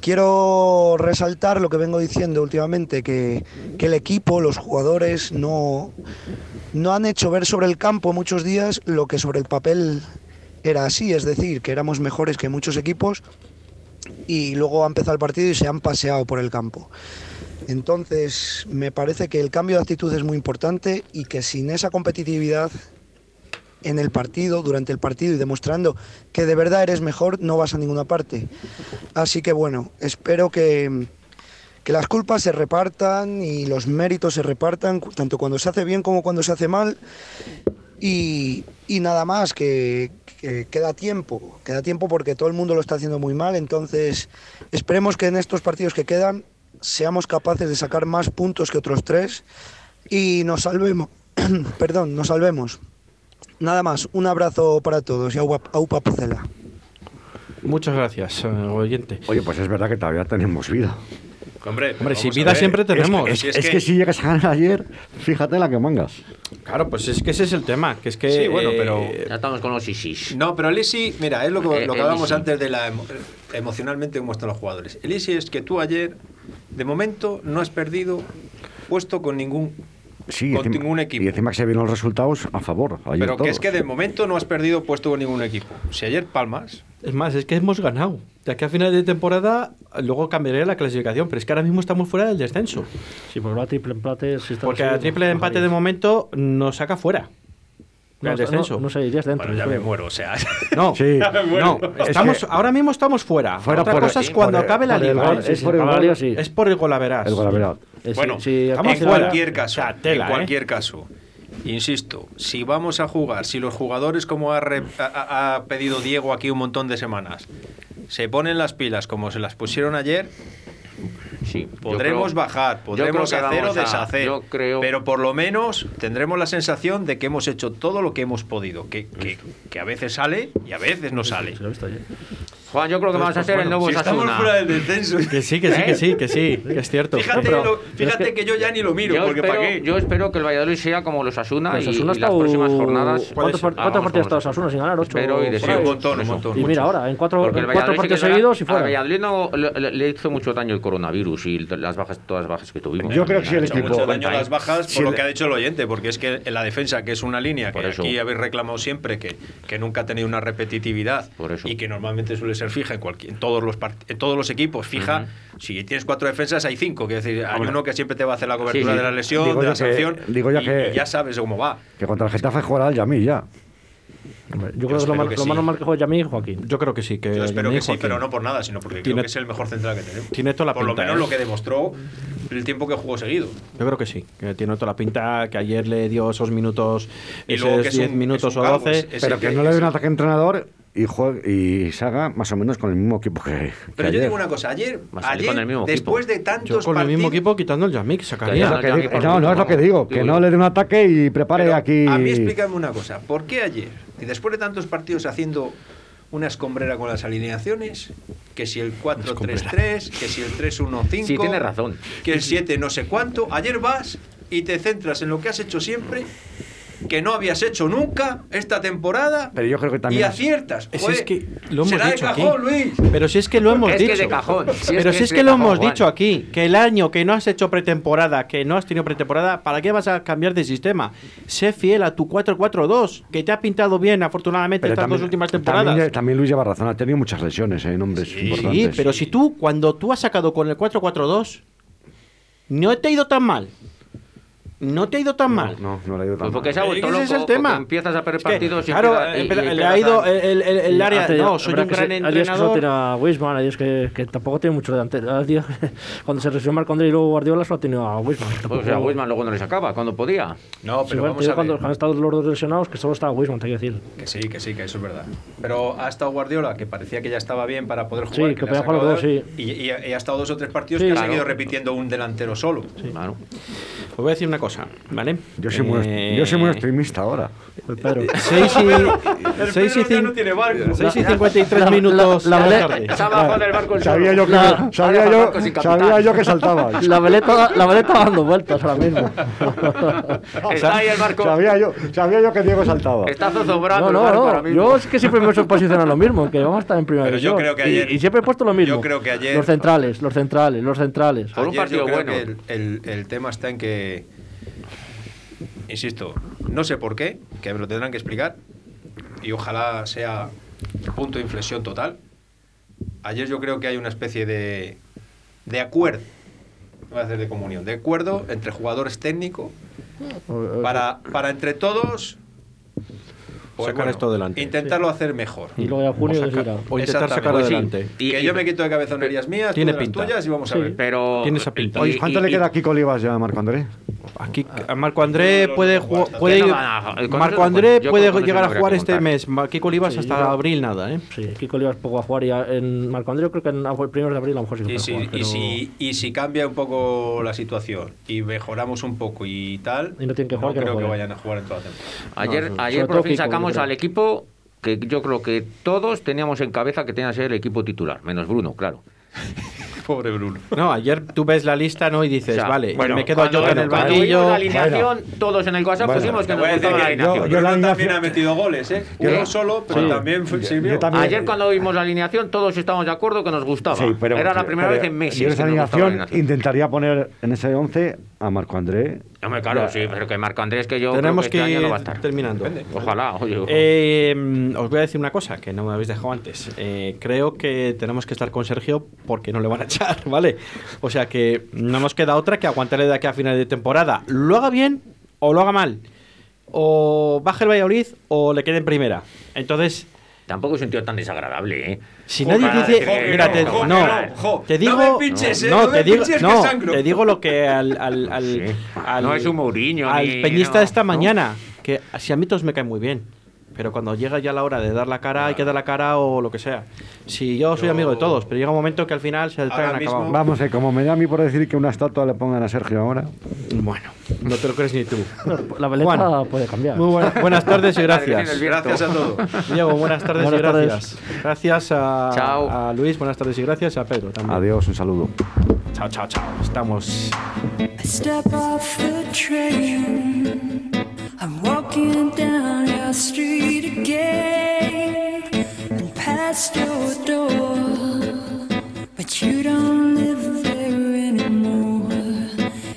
Speaker 10: Quiero resaltar lo que vengo diciendo últimamente, que el equipo, los jugadores, no, no han hecho ver sobre el campo muchos días lo que sobre el papel era así, es decir, que éramos mejores que muchos equipos y luego ha empezado el partido y se han paseado por el campo. Entonces, me parece que el cambio de actitud es muy importante y que sin esa competitividad en el partido, durante el partido y demostrando que de verdad eres mejor, no vas a ninguna parte. Así que bueno, espero que, que las culpas se repartan y los méritos se repartan, tanto cuando se hace bien como cuando se hace mal. Y, y nada más, que, que queda tiempo, queda tiempo porque todo el mundo lo está haciendo muy mal, entonces esperemos que en estos partidos que quedan seamos capaces de sacar más puntos que otros tres y nos salvemos, perdón, nos salvemos. Nada más, un abrazo para todos y aupa, aupa Pucela.
Speaker 3: Muchas gracias, eh, oyente.
Speaker 6: Oye, pues es verdad que todavía tenemos vida.
Speaker 4: Hombre,
Speaker 3: Hombre, si vida siempre tenemos.
Speaker 6: Es,
Speaker 4: es
Speaker 6: es
Speaker 4: que-
Speaker 6: que... si llegas a ganar ayer, fíjate la que mangas.
Speaker 3: Claro, pues es que ese es el tema, que es que...
Speaker 4: Sí, bueno, pero-
Speaker 3: eh,
Speaker 5: Ya estamos con los ISIS.
Speaker 4: No, pero el Easy, mira, es lo que,
Speaker 5: Eh,
Speaker 4: lo que hablábamos antes de la emo- emocionalmente cómo están los jugadores. El Easy es que tú ayer, de momento, no has perdido puesto con ningún
Speaker 6: Sí,
Speaker 4: con
Speaker 6: encima-
Speaker 4: ningún equipo.
Speaker 6: Y encima que se vieron los resultados a favor. ayer
Speaker 4: Pero que
Speaker 6: todos.
Speaker 4: es que de momento no has perdido puesto con ningún equipo. Si ayer palmas,
Speaker 3: Es más, es que hemos ganado. De aquí a final de temporada, luego cambiaré la clasificación, pero es que ahora mismo estamos fuera del descenso.
Speaker 1: Sí, porque va a triple empate. Si está
Speaker 3: Porque
Speaker 1: así,
Speaker 3: a triple
Speaker 1: no
Speaker 3: empate de momento nos saca fuera.
Speaker 1: No,
Speaker 3: del descenso.
Speaker 1: No, no sé, irías dentro.
Speaker 4: bueno, ya me muero, o sea.
Speaker 3: No,
Speaker 6: Sí.
Speaker 3: no,
Speaker 6: Es
Speaker 3: estamos,
Speaker 6: que-
Speaker 3: ahora mismo estamos fuera.
Speaker 6: Fuera
Speaker 3: Otra
Speaker 6: por-
Speaker 3: cosa es cuando
Speaker 6: por el-
Speaker 3: acabe la
Speaker 6: el
Speaker 3: liga. ¿eh?
Speaker 6: es por el
Speaker 1: la
Speaker 6: gol.
Speaker 1: liga, sí.
Speaker 3: Es por el golaveras.
Speaker 6: El golaveras.
Speaker 1: Eh,
Speaker 4: Bueno, en cualquier caso,
Speaker 3: O sea, tela,
Speaker 4: en
Speaker 3: ¿eh?
Speaker 4: cualquier caso, insisto, si vamos a jugar, si los jugadores, como ha, re- ha- pedido Diego aquí un montón de semanas, se ponen las pilas como se las pusieron ayer,
Speaker 5: Sí,
Speaker 4: podremos
Speaker 5: creo-
Speaker 4: bajar, podremos hacer o
Speaker 5: a-
Speaker 4: deshacer,
Speaker 5: yo creo-
Speaker 4: pero por lo menos tendremos la sensación de que hemos hecho todo lo que hemos podido, que, que- que a veces sale y a veces no sale.
Speaker 5: Juan, yo creo que vamos a ser el nuevo
Speaker 4: si estamos
Speaker 5: Osasuna.
Speaker 4: fuera del descenso,
Speaker 3: Que sí, que sí, que sí, que sí, que es cierto.
Speaker 4: fíjate,
Speaker 1: pero-
Speaker 4: lo-
Speaker 1: pero es
Speaker 4: fíjate que,
Speaker 1: que-
Speaker 4: yo ya ni lo miro,
Speaker 5: Yo
Speaker 4: porque ¿para
Speaker 5: espero,
Speaker 4: qué?
Speaker 5: yo espero que el Valladolid sea como los Asuna
Speaker 1: Pues
Speaker 5: y,
Speaker 1: Osasuna
Speaker 5: y las próximas jornadas.
Speaker 1: ¿Cuántos, partidos estado Osasuna sin ganar? ¿Ocho?
Speaker 5: Espero y deseo.
Speaker 1: ahí?
Speaker 4: un montón, un montón.
Speaker 1: Y mira ahora, en cuatro,
Speaker 5: Porque
Speaker 1: en cuatro partidos
Speaker 5: sí
Speaker 1: seguidos y
Speaker 5: al
Speaker 1: fuera.
Speaker 5: Valladolid no, le, le- hizo mucho daño el coronavirus y las bajas, todas las bajas que tuvimos.
Speaker 6: Yo creo que sí, el equipo-
Speaker 4: mucho daño las bajas por lo que ha dicho el oyente, porque es que en la defensa, que es una línea que aquí habéis reclamado siempre, que, que nunca ha tenido una repetitividad y que normalmente suele ser fija en, cualquier, en, todos, los part- en todos los equipos, fija. Si tienes cuatro defensas, hay cinco. Quiero decir, hay uno que siempre te va a hacer la cobertura
Speaker 5: Sí, sí.
Speaker 4: de la lesión,
Speaker 6: Digo
Speaker 4: de la
Speaker 6: que-
Speaker 4: sanción,
Speaker 6: digo yo
Speaker 4: y,
Speaker 6: que-
Speaker 4: y ya sabes cómo va.
Speaker 6: Que contra el Getafe jugará el Yamí ya.
Speaker 1: Yo creo que es lo más,
Speaker 4: que
Speaker 1: lo
Speaker 4: sí.
Speaker 1: más normal que juegue Yamí y Joaquín.
Speaker 3: Yo creo que sí, que
Speaker 4: Yo espero
Speaker 3: Yamil
Speaker 4: que sí,
Speaker 3: Joaquín.
Speaker 4: pero no por nada, sino porque
Speaker 3: Tiene-
Speaker 4: creo que es el mejor central que tenemos.
Speaker 3: tiene toda la
Speaker 4: por
Speaker 3: pinta,
Speaker 4: lo menos
Speaker 3: ¿eh?
Speaker 4: lo que demostró el tiempo que jugó seguido.
Speaker 3: Yo creo que sí, que tiene toda la pinta, que ayer le dio esos minutos,
Speaker 4: Y luego que
Speaker 3: esos
Speaker 4: es
Speaker 3: 10
Speaker 4: un-
Speaker 3: minutos
Speaker 4: es un
Speaker 3: o
Speaker 4: calvo,
Speaker 3: 12.
Speaker 4: es- es
Speaker 6: Pero que no le dé un ataque entrenador y, juegue, y se haga más o menos con el mismo equipo que, que
Speaker 4: Pero yo
Speaker 6: ayer.
Speaker 4: digo una cosa, ayer, ayer
Speaker 5: con el mismo
Speaker 4: después
Speaker 5: equipo.
Speaker 4: de tantos
Speaker 3: Yo con el mismo
Speaker 4: partidos-
Speaker 3: equipo quitando el Yamik,
Speaker 6: Es
Speaker 3: sacaría.
Speaker 6: que
Speaker 5: Ya,
Speaker 6: digo-
Speaker 5: ya,
Speaker 6: no, no es lo que digo, que
Speaker 5: digo
Speaker 6: no
Speaker 5: yo.
Speaker 6: le dé un ataque y prepare
Speaker 4: Pero
Speaker 6: aquí.
Speaker 4: A mí explícame una cosa, ¿por qué ayer, y después de tantos partidos haciendo una escombrera con las alineaciones, que si el 4-3-3, que si el 3-1-5,
Speaker 5: Sí, tiene razón.
Speaker 4: que el 7 no sé cuánto, ayer vas y te centras en lo que has hecho siempre, que no habías hecho nunca esta temporada,
Speaker 6: Pero yo creo que también
Speaker 4: y
Speaker 6: es-
Speaker 4: aciertas.
Speaker 3: Si
Speaker 4: Joder,
Speaker 3: es que lo hemos
Speaker 4: será de
Speaker 3: dicho aquí.
Speaker 4: cajón, Luis.
Speaker 3: Pero si es que lo hemos
Speaker 5: Es que
Speaker 3: dicho.
Speaker 5: de cajón. Si es
Speaker 3: Pero
Speaker 5: que
Speaker 3: si
Speaker 5: es
Speaker 3: es
Speaker 5: de
Speaker 3: que lo
Speaker 5: cajón,
Speaker 3: hemos
Speaker 5: Juan.
Speaker 3: dicho aquí, que el año que no has hecho pretemporada, que no has tenido pretemporada, ¿para qué vas a cambiar de sistema? Sé fiel a tu 4-4-2, que te ha pintado bien, afortunadamente,
Speaker 6: Pero
Speaker 3: estas
Speaker 6: también,
Speaker 3: dos últimas temporadas.
Speaker 6: También, también Luis lleva razón, ha tenido muchas lesiones en hombres
Speaker 3: Sí,
Speaker 6: importantes.
Speaker 3: pero si tú, cuando tú has sacado con el 4-4-2, no te ha ido tan mal. No te ha ido tan mal.
Speaker 6: No, no le ha ido tan
Speaker 5: Pues porque
Speaker 6: mal.
Speaker 5: se ha
Speaker 3: ese es el tema.
Speaker 5: porque empiezas a perder
Speaker 3: Es que,
Speaker 5: partidos y
Speaker 3: claro,
Speaker 5: queda- y- y
Speaker 3: le ha ido
Speaker 5: a-
Speaker 3: el, el- el- área.
Speaker 1: Hace-
Speaker 3: No, soy un
Speaker 1: que
Speaker 3: gran
Speaker 1: se- Hay días que solo
Speaker 3: entrenador.
Speaker 1: tiene a Wisman, hay días que, que tampoco tiene mucho delantero. Hay días que- cuando se lesionó Marco André y luego Guardiola solo ha tenido a Wisman.
Speaker 5: Pues, o sea, Wisman luego no le sacaba cuando podía.
Speaker 4: No,
Speaker 1: Sí,
Speaker 4: pero
Speaker 1: bueno,
Speaker 4: vamos
Speaker 1: tío,
Speaker 4: a
Speaker 1: cuando
Speaker 4: ver.
Speaker 1: han estado los dos lesionados, que solo estaba Wisman, te que decir.
Speaker 4: Que sí, que sí, que eso es verdad. Pero ha estado Guardiola, que parecía que ya estaba bien para poder
Speaker 1: Sí,
Speaker 4: jugar.
Speaker 1: que
Speaker 4: le ha
Speaker 1: podía jugar los dos,
Speaker 4: de- Y, y- y ha estado dos o tres partidos
Speaker 1: Sí,
Speaker 4: que ha seguido repitiendo un delantero solo.
Speaker 5: Claro.
Speaker 3: Os voy a decir una cosa, ¿vale?
Speaker 6: Yo soy, muy,
Speaker 3: Eh,
Speaker 6: yo soy muy optimista ahora.
Speaker 1: El Pedro.
Speaker 3: 6 y, seis y, cin-
Speaker 4: tiene barco.
Speaker 3: seis y 53
Speaker 1: la-
Speaker 3: minutos
Speaker 1: la- la
Speaker 5: del barco el
Speaker 6: Sabía yo que,
Speaker 1: La-
Speaker 6: sabía yo, sabía yo que saltaba.
Speaker 1: La veleta, la veleta dando vueltas ahora mismo.
Speaker 5: Está ahí el barco.
Speaker 6: Sabía yo, sabía yo que Diego saltaba.
Speaker 5: Está zozombrando
Speaker 1: No,
Speaker 5: el barco
Speaker 1: no,
Speaker 5: ahora
Speaker 1: no.
Speaker 5: mismo.
Speaker 1: Yo es que siempre me he posicionado lo mismo, que vamos a estar en primera
Speaker 4: Pero yo creo que
Speaker 1: Y-
Speaker 4: ayer-
Speaker 1: y, siempre he puesto lo mismo.
Speaker 4: yo creo que ayer-
Speaker 1: Los centrales, los centrales, los centrales.
Speaker 5: Por un partido
Speaker 4: yo creo
Speaker 5: bueno.
Speaker 4: que el, el- el tema está en que, insisto, no sé por qué, que me lo tendrán que explicar, y ojalá sea punto de inflexión total. Ayer yo creo que hay una especie de, de acuerdo, no voy a hacer de comunión, de acuerdo entre jugadores técnicos para, para entre todos pues
Speaker 3: Sacar esto adelante.
Speaker 4: intentarlo hacer mejor.
Speaker 1: Y luego ya junio
Speaker 3: O
Speaker 1: decidirá.
Speaker 3: o intentar
Speaker 4: Exactamente.
Speaker 3: sacar
Speaker 5: Pues sí.
Speaker 3: adelante.
Speaker 5: Y-
Speaker 4: que
Speaker 5: y-
Speaker 4: yo me quito de cabezonerías mías,
Speaker 3: Tiene
Speaker 4: tú de las
Speaker 3: pinta.
Speaker 4: tuyas y vamos a
Speaker 1: Sí.
Speaker 4: ver.
Speaker 5: Pero.
Speaker 3: Tiene esa pinta.
Speaker 6: Oye, ¿cuánto
Speaker 5: y-
Speaker 6: le
Speaker 5: y-
Speaker 6: queda a Kiko Olivas ya a Marco André?
Speaker 3: Aquí a Marco André puede jugar.
Speaker 5: Que
Speaker 3: Puede,
Speaker 5: no a-
Speaker 3: Marco
Speaker 5: no
Speaker 3: André puede llegar
Speaker 5: no
Speaker 3: a jugar
Speaker 5: que
Speaker 3: este mes. Kiko Olivas
Speaker 1: Sí,
Speaker 3: hasta
Speaker 1: yo-
Speaker 3: abril nada, ¿eh?
Speaker 1: Sí, Kiko Olivas poco a jugar y a- en Marco Andrés creo que en a primeros de abril a lo mejor sí que
Speaker 4: Y si,
Speaker 1: jugar,
Speaker 4: y,
Speaker 1: pero-
Speaker 4: si, y si cambia un poco la situación y mejoramos un poco y tal,
Speaker 1: Y no tienen que jugar, que no
Speaker 4: creo que
Speaker 1: jueguen.
Speaker 4: vayan a jugar en toda la temporada.
Speaker 5: Ayer,
Speaker 1: No,
Speaker 5: ayer por fin sacamos al equipo que yo creo que todos teníamos en cabeza que tenía que ser el equipo titular, menos Bruno, claro.
Speaker 4: Pobre Bruno.
Speaker 3: No, ayer tú ves la lista ¿no? y dices,
Speaker 5: O sea,
Speaker 3: vale,
Speaker 5: bueno,
Speaker 3: me quedo yo en el banquillo.
Speaker 5: la alineación, todos en el WhatsApp
Speaker 6: Bueno,
Speaker 5: pusimos que nos gustaba la alineación.
Speaker 6: yo- yo la
Speaker 4: también ha metido goles, ¿eh?
Speaker 6: Yo
Speaker 4: Uno
Speaker 6: la-
Speaker 4: solo, pero
Speaker 1: Sí.
Speaker 4: también fue-
Speaker 6: Yo-
Speaker 4: sirvió.
Speaker 6: yo también-
Speaker 5: Ayer cuando vimos la alineación todos estábamos de acuerdo que nos gustaba.
Speaker 6: Sí, pero,
Speaker 5: Era la primera
Speaker 6: pero
Speaker 5: vez en meses
Speaker 6: Yo esa alineación
Speaker 5: alineación.
Speaker 6: intentaría poner en ese 11 a Marco André.
Speaker 5: Hombre, claro,
Speaker 6: Ya.
Speaker 5: sí, pero que Marco Andrés que yo
Speaker 3: Tenemos
Speaker 5: creo que, este
Speaker 3: que
Speaker 5: año no
Speaker 3: ir
Speaker 5: va a estar.
Speaker 3: terminando.
Speaker 5: Ojalá, oye.
Speaker 3: Eh, os voy a decir una cosa que no me habéis dejado antes. Eh, creo que tenemos que estar con Sergio porque no le van a echar, ¿vale? O sea que no nos queda otra que aguantarle de aquí a final de temporada. Lo haga bien o lo haga mal. O baje el Valladolid o le quede en primera. Entonces,
Speaker 5: Tampoco es un tío tan desagradable, ¿eh?
Speaker 3: si
Speaker 5: Joder,
Speaker 3: nadie dice,
Speaker 5: joder,
Speaker 3: mira, te,
Speaker 5: joder,
Speaker 3: no,
Speaker 5: joder.
Speaker 3: te
Speaker 4: No
Speaker 3: digo,
Speaker 4: me pinches, eh,
Speaker 3: no,
Speaker 4: no me
Speaker 3: te digo, no, te digo lo que al, al, al,
Speaker 5: Sí.
Speaker 3: al-
Speaker 5: No es un Mourinho
Speaker 3: al
Speaker 5: ni-
Speaker 3: peñista
Speaker 5: no,
Speaker 3: esta
Speaker 5: no.
Speaker 3: mañana, que si a mí todos me caen muy bien, pero cuando llega ya la hora de dar la cara, hay que dar la cara o lo que sea. Si yo soy
Speaker 4: Yo-
Speaker 3: amigo de todos, pero llega un momento que al final se traen
Speaker 4: mismo-
Speaker 3: acabado.
Speaker 6: Vamos, eh, como me da a mí por decir que una estatua le pongan a Sergio ahora.
Speaker 3: Bueno, no te lo crees ni tú.
Speaker 1: La veleta
Speaker 3: Juan.
Speaker 1: puede cambiar.
Speaker 3: Muy buena- buenas tardes y gracias.
Speaker 4: Gracias a todos.
Speaker 3: Diego, buenas tardes
Speaker 1: Buenas
Speaker 3: y
Speaker 1: tardes.
Speaker 3: gracias. Gracias a,
Speaker 5: Chao.
Speaker 3: a Luis, buenas tardes y gracias a Pedro también.
Speaker 6: Adiós, un saludo.
Speaker 3: Chao, chao, chao. Estamos
Speaker 11: I step off the train. I'm walking down your street again and past your door. But you don't live there anymore.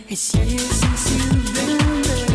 Speaker 11: It's years since